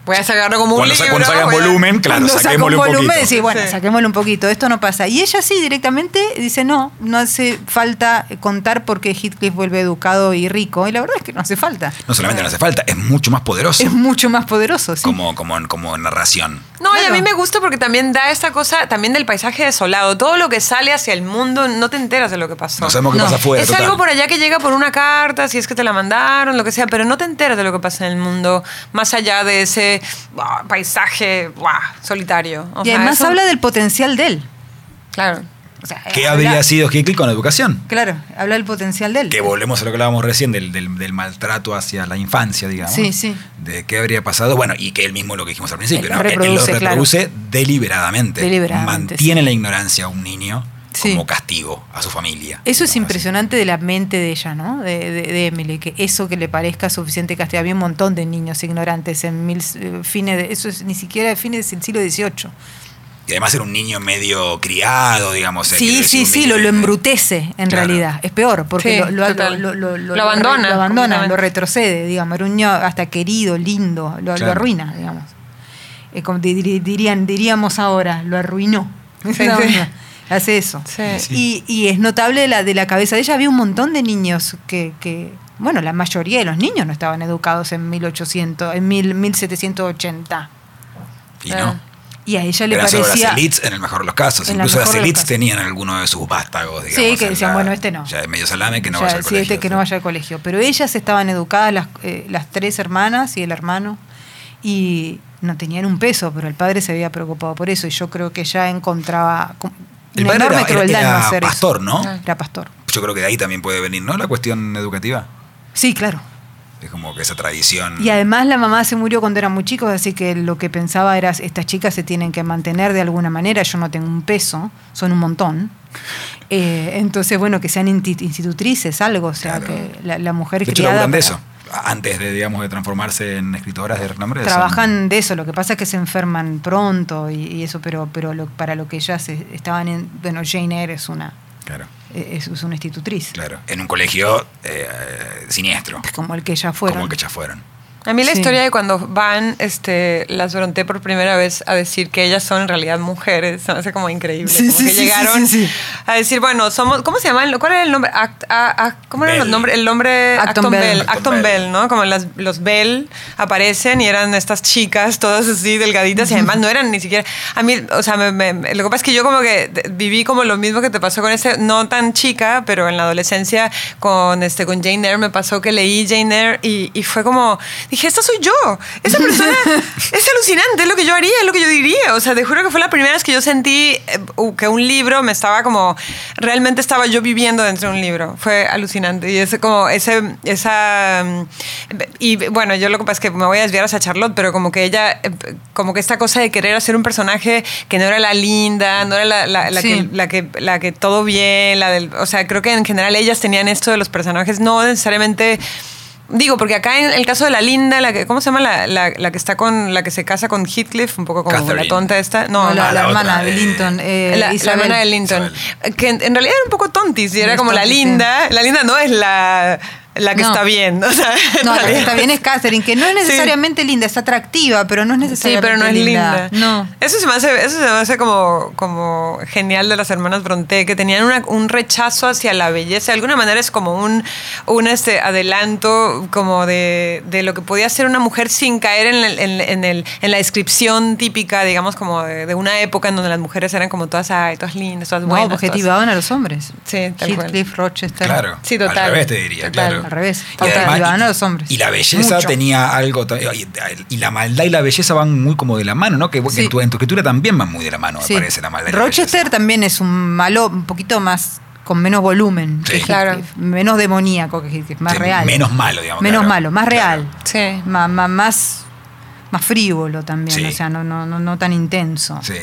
Voy a sacarlo como un Cuando, libro. cuando a- volumen, claro, saquémosle un volumen, poquito. bueno, Sí. saquémosle un poquito, esto no pasa. Y ella sí directamente dice, no, no hace falta contar porque Heathcliff vuelve educado y rico, y la verdad es que no hace falta. No solamente no hace falta, es mucho más poderoso Es mucho más poderoso, sí. como, como, como narración. No, y a mí me gusta porque también da esta cosa también del paisaje desolado. Todo lo que sale hacia el mundo no te enteras de lo que pasó. No sabemos qué No. pasa afuera. es total. algo por allá que llega por una carta, si es que te la mandaron, lo que sea, pero no te enteras de lo que pasa en el mundo, más allá de ese paisaje solitario. O y sea, además eso- habla del potencial de él. Claro. O sea, ¿Qué habla- habría sido Heathcliff con la educación? Claro, habla del potencial de él. Que volvemos a lo que hablábamos recién del, del- del maltrato hacia la infancia, digamos. Sí, sí. De qué habría pasado. Bueno, y que él mismo lo que dijimos al principio, Él ¿no? lo Él- él lo reproduce, claro. reproduce deliberadamente. Deliberadamente, Mantiene la ignorancia a un niño Sí. como castigo a su familia. Eso es impresionante de la mente de ella, ¿no? De, de- de Emily, que eso que le parezca suficiente castigo. Había un montón de niños ignorantes en mil, eh, fines de, eso es ni siquiera fines del siglo XVIII. Y además era un niño medio criado, digamos. Sí, sí, sí, lo, embrutece en Claro. realidad. Es peor, porque Sí, lo, lo- lo- lo- Lo abandona, Lo abandona, lo retrocede, digamos. Era un niño hasta querido, lindo, lo, Claro. arruina, digamos. Eh, como di- di- dirían, diríamos ahora, lo arruinó. Sí, No, sí. no, Hace eso. Sí. Sí. Y, y es notable la, de la cabeza de ella. Había un montón de niños que, que, bueno, la mayoría de los niños no estaban educados en 1800, en mil- 1780. Y no. Y a ella le Eran solo parecía... las elites en el mejor de los casos. En la Incluso las de elites tenían alguno de sus vástagos, digamos. Sí, que decían, la- bueno, este no. Ya es medio salame que no Ya, vaya al sí, colegio. este que no vaya al colegio. Pero ellas estaban educadas, las, eh, las tres hermanas y el hermano, y no tenían un peso, pero el padre se había preocupado por eso. Y yo creo que ya encontraba El padre era- era- no era pastor. ¿no? Era pastor. Yo creo que de ahí también puede venir, ¿no? La cuestión educativa. Sí, claro. Es como que esa tradición. Y además la mamá se murió cuando eran muy chicos, así que lo que pensaba era, estas chicas se tienen que mantener de alguna manera, yo no tengo un peso, son un montón. Eh, entonces, bueno, que sean institutrices, algo, o sea, Claro. que la, la mujer de hecho, de eso. Antes de, digamos, de transformarse en escritoras de renombre. son- Trabajan de eso, lo que pasa es que se enferman pronto y, y eso, pero, pero lo- para lo que ellas eh, estaban en... Bueno, Jane Eyre es una, Claro, eh, es, es una institutriz, claro. En un colegio eh, siniestro. como el que ya fueron. Como el que ya fueron. A mí la Sí. historia de cuando van este, las Bronte por primera vez a decir que ellas son en realidad mujeres, se me hace como increíble. Sí, como sí, que sí, llegaron sí, sí. a decir, bueno, somos, ¿cómo se llama? ¿Cuál era el nombre? Act- a- a- ¿Cómo era el Bell. nombre? El nombre Acton Bell. Acton Acton Bell, Bell. ¿no? Como las, los Bell aparecen y eran estas chicas todas así delgaditas y además no eran ni siquiera... A mí, o sea, me- me- lo que pasa es que yo como que viví como lo mismo que te pasó con este, no tan chica, pero en la adolescencia con, este, con Jane Eyre me pasó que leí Jane Eyre y, y fue como, dije, esta soy yo, esa persona es alucinante, es lo que yo haría, es lo que yo diría. O sea, te juro que fue la primera vez que yo sentí eh, que un libro me estaba como, realmente estaba yo viviendo dentro de un libro. Fue alucinante. Y ese como, ese, esa, mm, y bueno, yo lo que pasa es que me voy a desviar hacia Charlotte, pero como que ella, eh, como que esta cosa de querer hacer un personaje que no era la linda, no era la, la- la Sí. que, la, que, la que todo bien, la del, o sea, creo que en general ellas tenían esto de los personajes, no necesariamente... Digo, porque acá en el caso de la linda, la que, ¿cómo se llama? La, la- la que está con, la que se casa con Heathcliff, un poco como Catherine. la tonta esta. No, No, la, la la hermana de Linton. eh, la, hermana de Linton. Que en, en realidad era un poco tontis y era como la sí. linda. La linda no es la, la que No. está bien. O sea, No, la que está bien es Catherine, que no es Sí. necesariamente linda, es atractiva, pero no es Sí, necesariamente pero no es linda. No. Eso se me hace, eso se me hace como, como genial de las hermanas Bronte, que tenían una- un rechazo hacia la belleza. De alguna manera es como un, un este, adelanto como de, de lo que podía ser una mujer sin caer en, el- en- en el- en la descripción típica, digamos, como de, de una época en donde las mujeres eran como todas, ay, todas lindas, todas No, buenas. todas- objetivaban a los hombres. Sí, tal cual. Heathcliff, Rochester. Claro. Sí, total. Al revés te diría, Total. claro. Al revés. Y Total, además- iban y- a los hombres. Y la belleza Mucho. tenía algo. Y, y la maldad y la belleza van muy como de la mano, ¿no? Que, Sí. en, tu, en tu escritura también van muy de la mano, Sí. me parece, la maldad. y la Rochester también es un malo un poquito más con menos volumen Sí. que Claro. Menos demoníaco que Heathcliff, más Sí, real. menos malo, digamos, Menos claro. malo, más real. Sí. Ma- ma- más, más frívolo también, Sí. o sea, no, no, no, no tan intenso. Sí.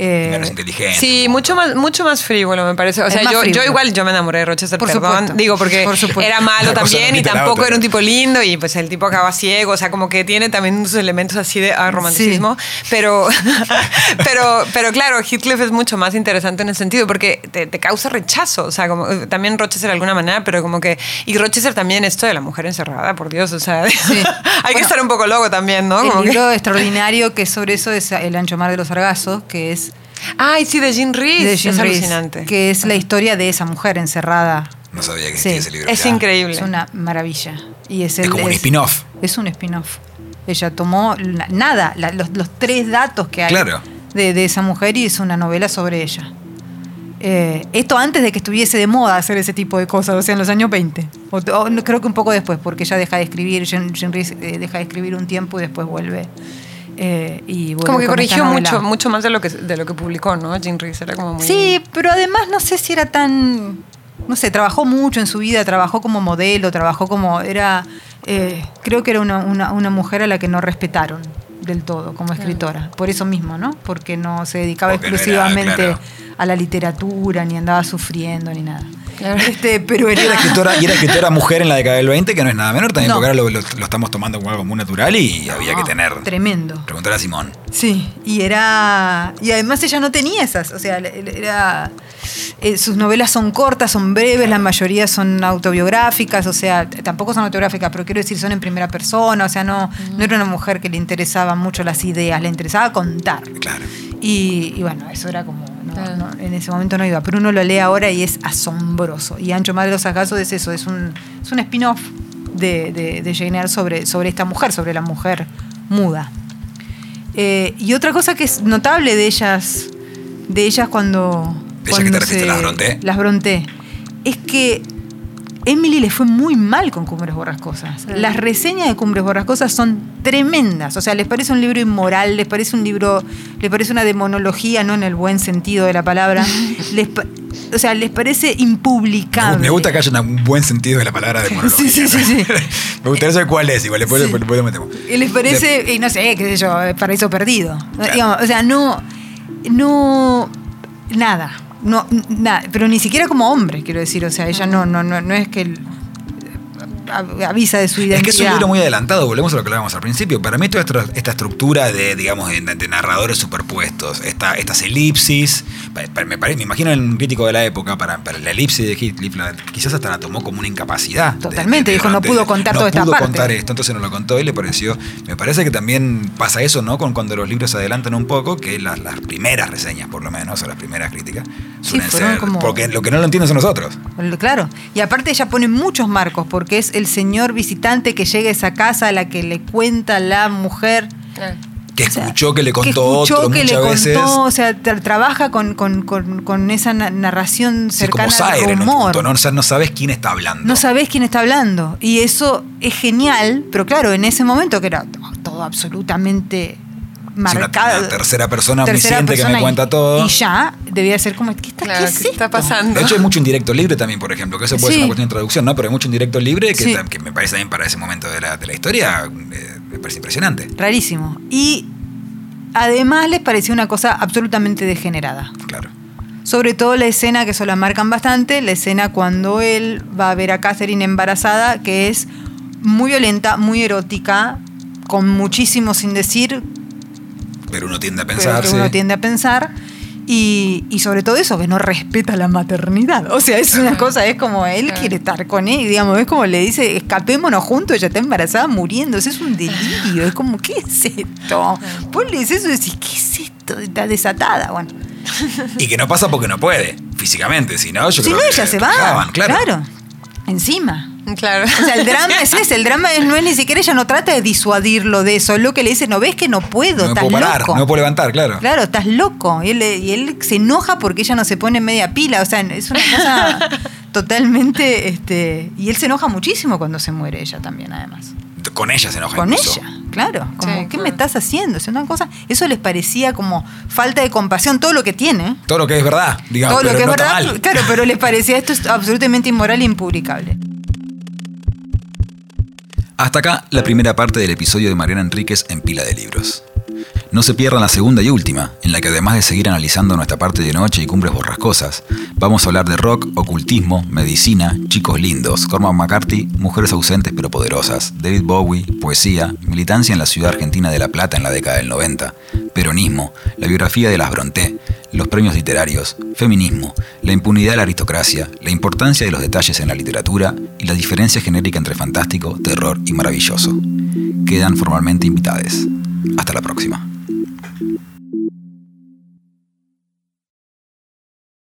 Eh, menos inteligente. Sí, mucho más, mucho más frívolo, me parece. O sea, yo, yo igual yo me enamoré de Rochester, Por perdón. supuesto. Digo, porque Por era malo Una también no y tampoco era un tipo lindo y pues el tipo acaba ciego. O sea, como que tiene también sus elementos así de ah, romanticismo. Pero, pero, pero claro, Heathcliff es mucho más interesante en ese sentido porque te, te causa rechazo. O sea, como, también Rochester de alguna manera, pero como que. Y Rochester también esto de la mujer encerrada, por Dios. O sea, hay que estar un poco loco también, ¿no? el Como que- libro extraordinario que es sobre eso es El ancho mar de los sargazos, que es Ay, sí, de Jean Rees. de es alucinante. que es la historia de esa mujer encerrada. No sabía que Sí. existía ese libro. Es ya. increíble. Es una maravilla. Y es, como un spin-off. Es un spin-off. Ella tomó la- nada, la- los, los tres datos que hay Claro. de, de esa mujer y es una novela sobre ella. Eh, esto antes de que estuviese de moda hacer ese tipo de cosas, o sea, en los años 20. O, creo que un poco después, porque ella deja de escribir, Jean, Jean Rhys, eh, deja de escribir un tiempo y después vuelve. Eh, y vuelve Como que corrigió mucho, mucho más de lo que de lo que publicó, ¿no? Jean Rees era como muy. Sí, pero además no sé si era tan. No sé, trabajó mucho en su vida, trabajó como modelo, trabajó como. Era. eh, creo que era una, una- una mujer a la que no respetaron del todo como escritora. Por eso mismo, ¿no? Porque no se dedicaba Porque no era, exclusivamente claro. a la literatura, ni andaba sufriendo, ni nada. Claro. Este, pero Y era era. escritora, y era escritora mujer en la década del 20, que no es nada menor también, No. porque ahora lo, lo- lo estamos tomando como algo muy natural y había que No, tener. Tremendo. Preguntar a Simón. Sí, y era. Y además ella no tenía esas. O sea, era. eh, sus novelas son cortas, son breves, la mayoría son autobiográficas, o sea, tampoco son autobiográficas, pero quiero decir, son en primera persona, o sea, no, no era una mujer que le interesaba mucho las ideas, le interesaba contar. Claro. Y, y bueno, eso era como. no- Claro. no, en ese momento no iba, pero uno lo lee ahora y es asombroso. Y Ancho Madre de los Agasos es eso, es un, es un spin-off de, de, de Jane Eyre sobre, sobre esta mujer, sobre la mujer muda. Eh, y otra cosa que es notable de ellas, de ellas cuando. ¿De ellas cuando que te refieres, las Brontë? Las Brontë. Es que Emily le fue muy mal con Cumbres Borrascosas. Las reseñas de Cumbres Borrascosas son tremendas. O sea, les parece un libro inmoral, les parece un libro, les parece una demonología, no en el buen sentido de la palabra. les o sea, les parece impublicable. me gusta que haya un buen sentido de la palabra de monología. Sí, sí, sí, sí. me gustaría saber cuál es, igual después, Sí. después lo metemos. Y les parece, y no sé, qué sé yo, eh, paraíso perdido. Claro. Digamos, o sea, no, no, nada, no, nada, pero ni siquiera como hombre, quiero decir, o sea, ella no, no, no, no es que avisa de su identidad. Es que es un libro muy adelantado, volvemos a lo que hablábamos al principio. Para mí toda esta, esta estructura de, digamos, de, de narradores superpuestos, esta, estas elipsis, me, imagino en un crítico de la época, para, para la elipsis de Heathcliff, quizás hasta la tomó como una incapacidad. de- Totalmente, dijo, no pudo contar no toda esta pudo parte. contar esto, entonces no lo contó y le pareció... Me parece que también pasa eso, ¿no? Con cuando los libros se adelantan un poco, que las, las primeras reseñas, por lo menos, o las primeras críticas, suelen fueron ser... como- Porque lo que no lo entienden son nosotros. Claro, y aparte ella pone muchos marcos, porque es el señor visitante que llega a esa casa a la que le cuenta la mujer. Que O sea, escuchó que le que contó escuchó, otro que muchas le veces. contó, o sea, tra- trabaja con, con- con- con esa na- narración Sí, como cercana al en un rumor. punto, ¿no? O sea, no sabes quién está hablando. No sabés quién está hablando. Y eso es genial, pero claro, en ese momento que era todo absolutamente Una- marcado. una tercera persona tercera omnisciente que me y- cuenta todo. Y ya debía ser como, ¿qué está, Claro, ¿qué es ¿qué está pasando? De hecho, hay mucho indirecto libre también, por ejemplo, que eso puede Sí. ser una cuestión de traducción, ¿no? Pero hay mucho indirecto libre que, Sí. ta- que me parece también para ese momento de la, de la historia, eh, me parece impresionante. Rarísimo. Y además les pareció una cosa absolutamente degenerada. Claro. Sobre todo la escena que eso la marcan bastante, la escena cuando él va a ver a Catherine embarazada, que es muy violenta, muy erótica, con muchísimo sin decir, Pero uno tiende a pero pensar, sí. uno tiende a pensar. Y, y sobre todo eso, que no respeta la maternidad. O sea, es una cosa, es como él quiere estar con él, digamos, es como le dice, escapémonos juntos, ella está embarazada muriéndose, es un delirio, es como, ¿qué es esto? Vos le dices eso y decís, ¿qué es esto? Está desatada, bueno. Y que no pasa porque no puede, físicamente, si no, yo Si creo no, que ella se va. claro. Encima. Claro. O sea, el drama es ese, el drama es- no es ni siquiera ella no trata de disuadirlo de eso, es lo que le dice, no ves que no puedo, No estás puedo parar, loco. no me puedo levantar, claro. Claro, estás loco. Y él, y él se enoja porque ella no se pone en media pila. O sea, es una cosa totalmente. Este, y él se enoja muchísimo cuando se muere ella también, además. Con ella se enoja Con incluso. ella, claro. Como, Sí, ¿qué claro. me estás haciendo? Sea, una cosa, eso les parecía como falta de compasión, todo lo que tiene. Todo lo que es verdad, digamos, todo lo que no es verdad, mal. claro, pero les parecía esto es absolutamente inmoral e impublicable. Hasta acá la primera parte del episodio de Mariana Enríquez en Pila de Libros. No se pierdan la segunda y última, en la que además de seguir analizando nuestra parte de noche y cumbres borrascosas, vamos a hablar de rock, ocultismo, medicina, chicos lindos, Cormac McCarthy, mujeres ausentes pero poderosas, David Bowie, poesía, militancia en la ciudad argentina de La Plata en la década del 90, peronismo, la biografía de las Bronté, los premios literarios, feminismo, la impunidad de la aristocracia, la importancia de los detalles en la literatura y la diferencia genérica entre fantástico, terror y maravilloso. Quedan formalmente invitadas. Hasta la próxima.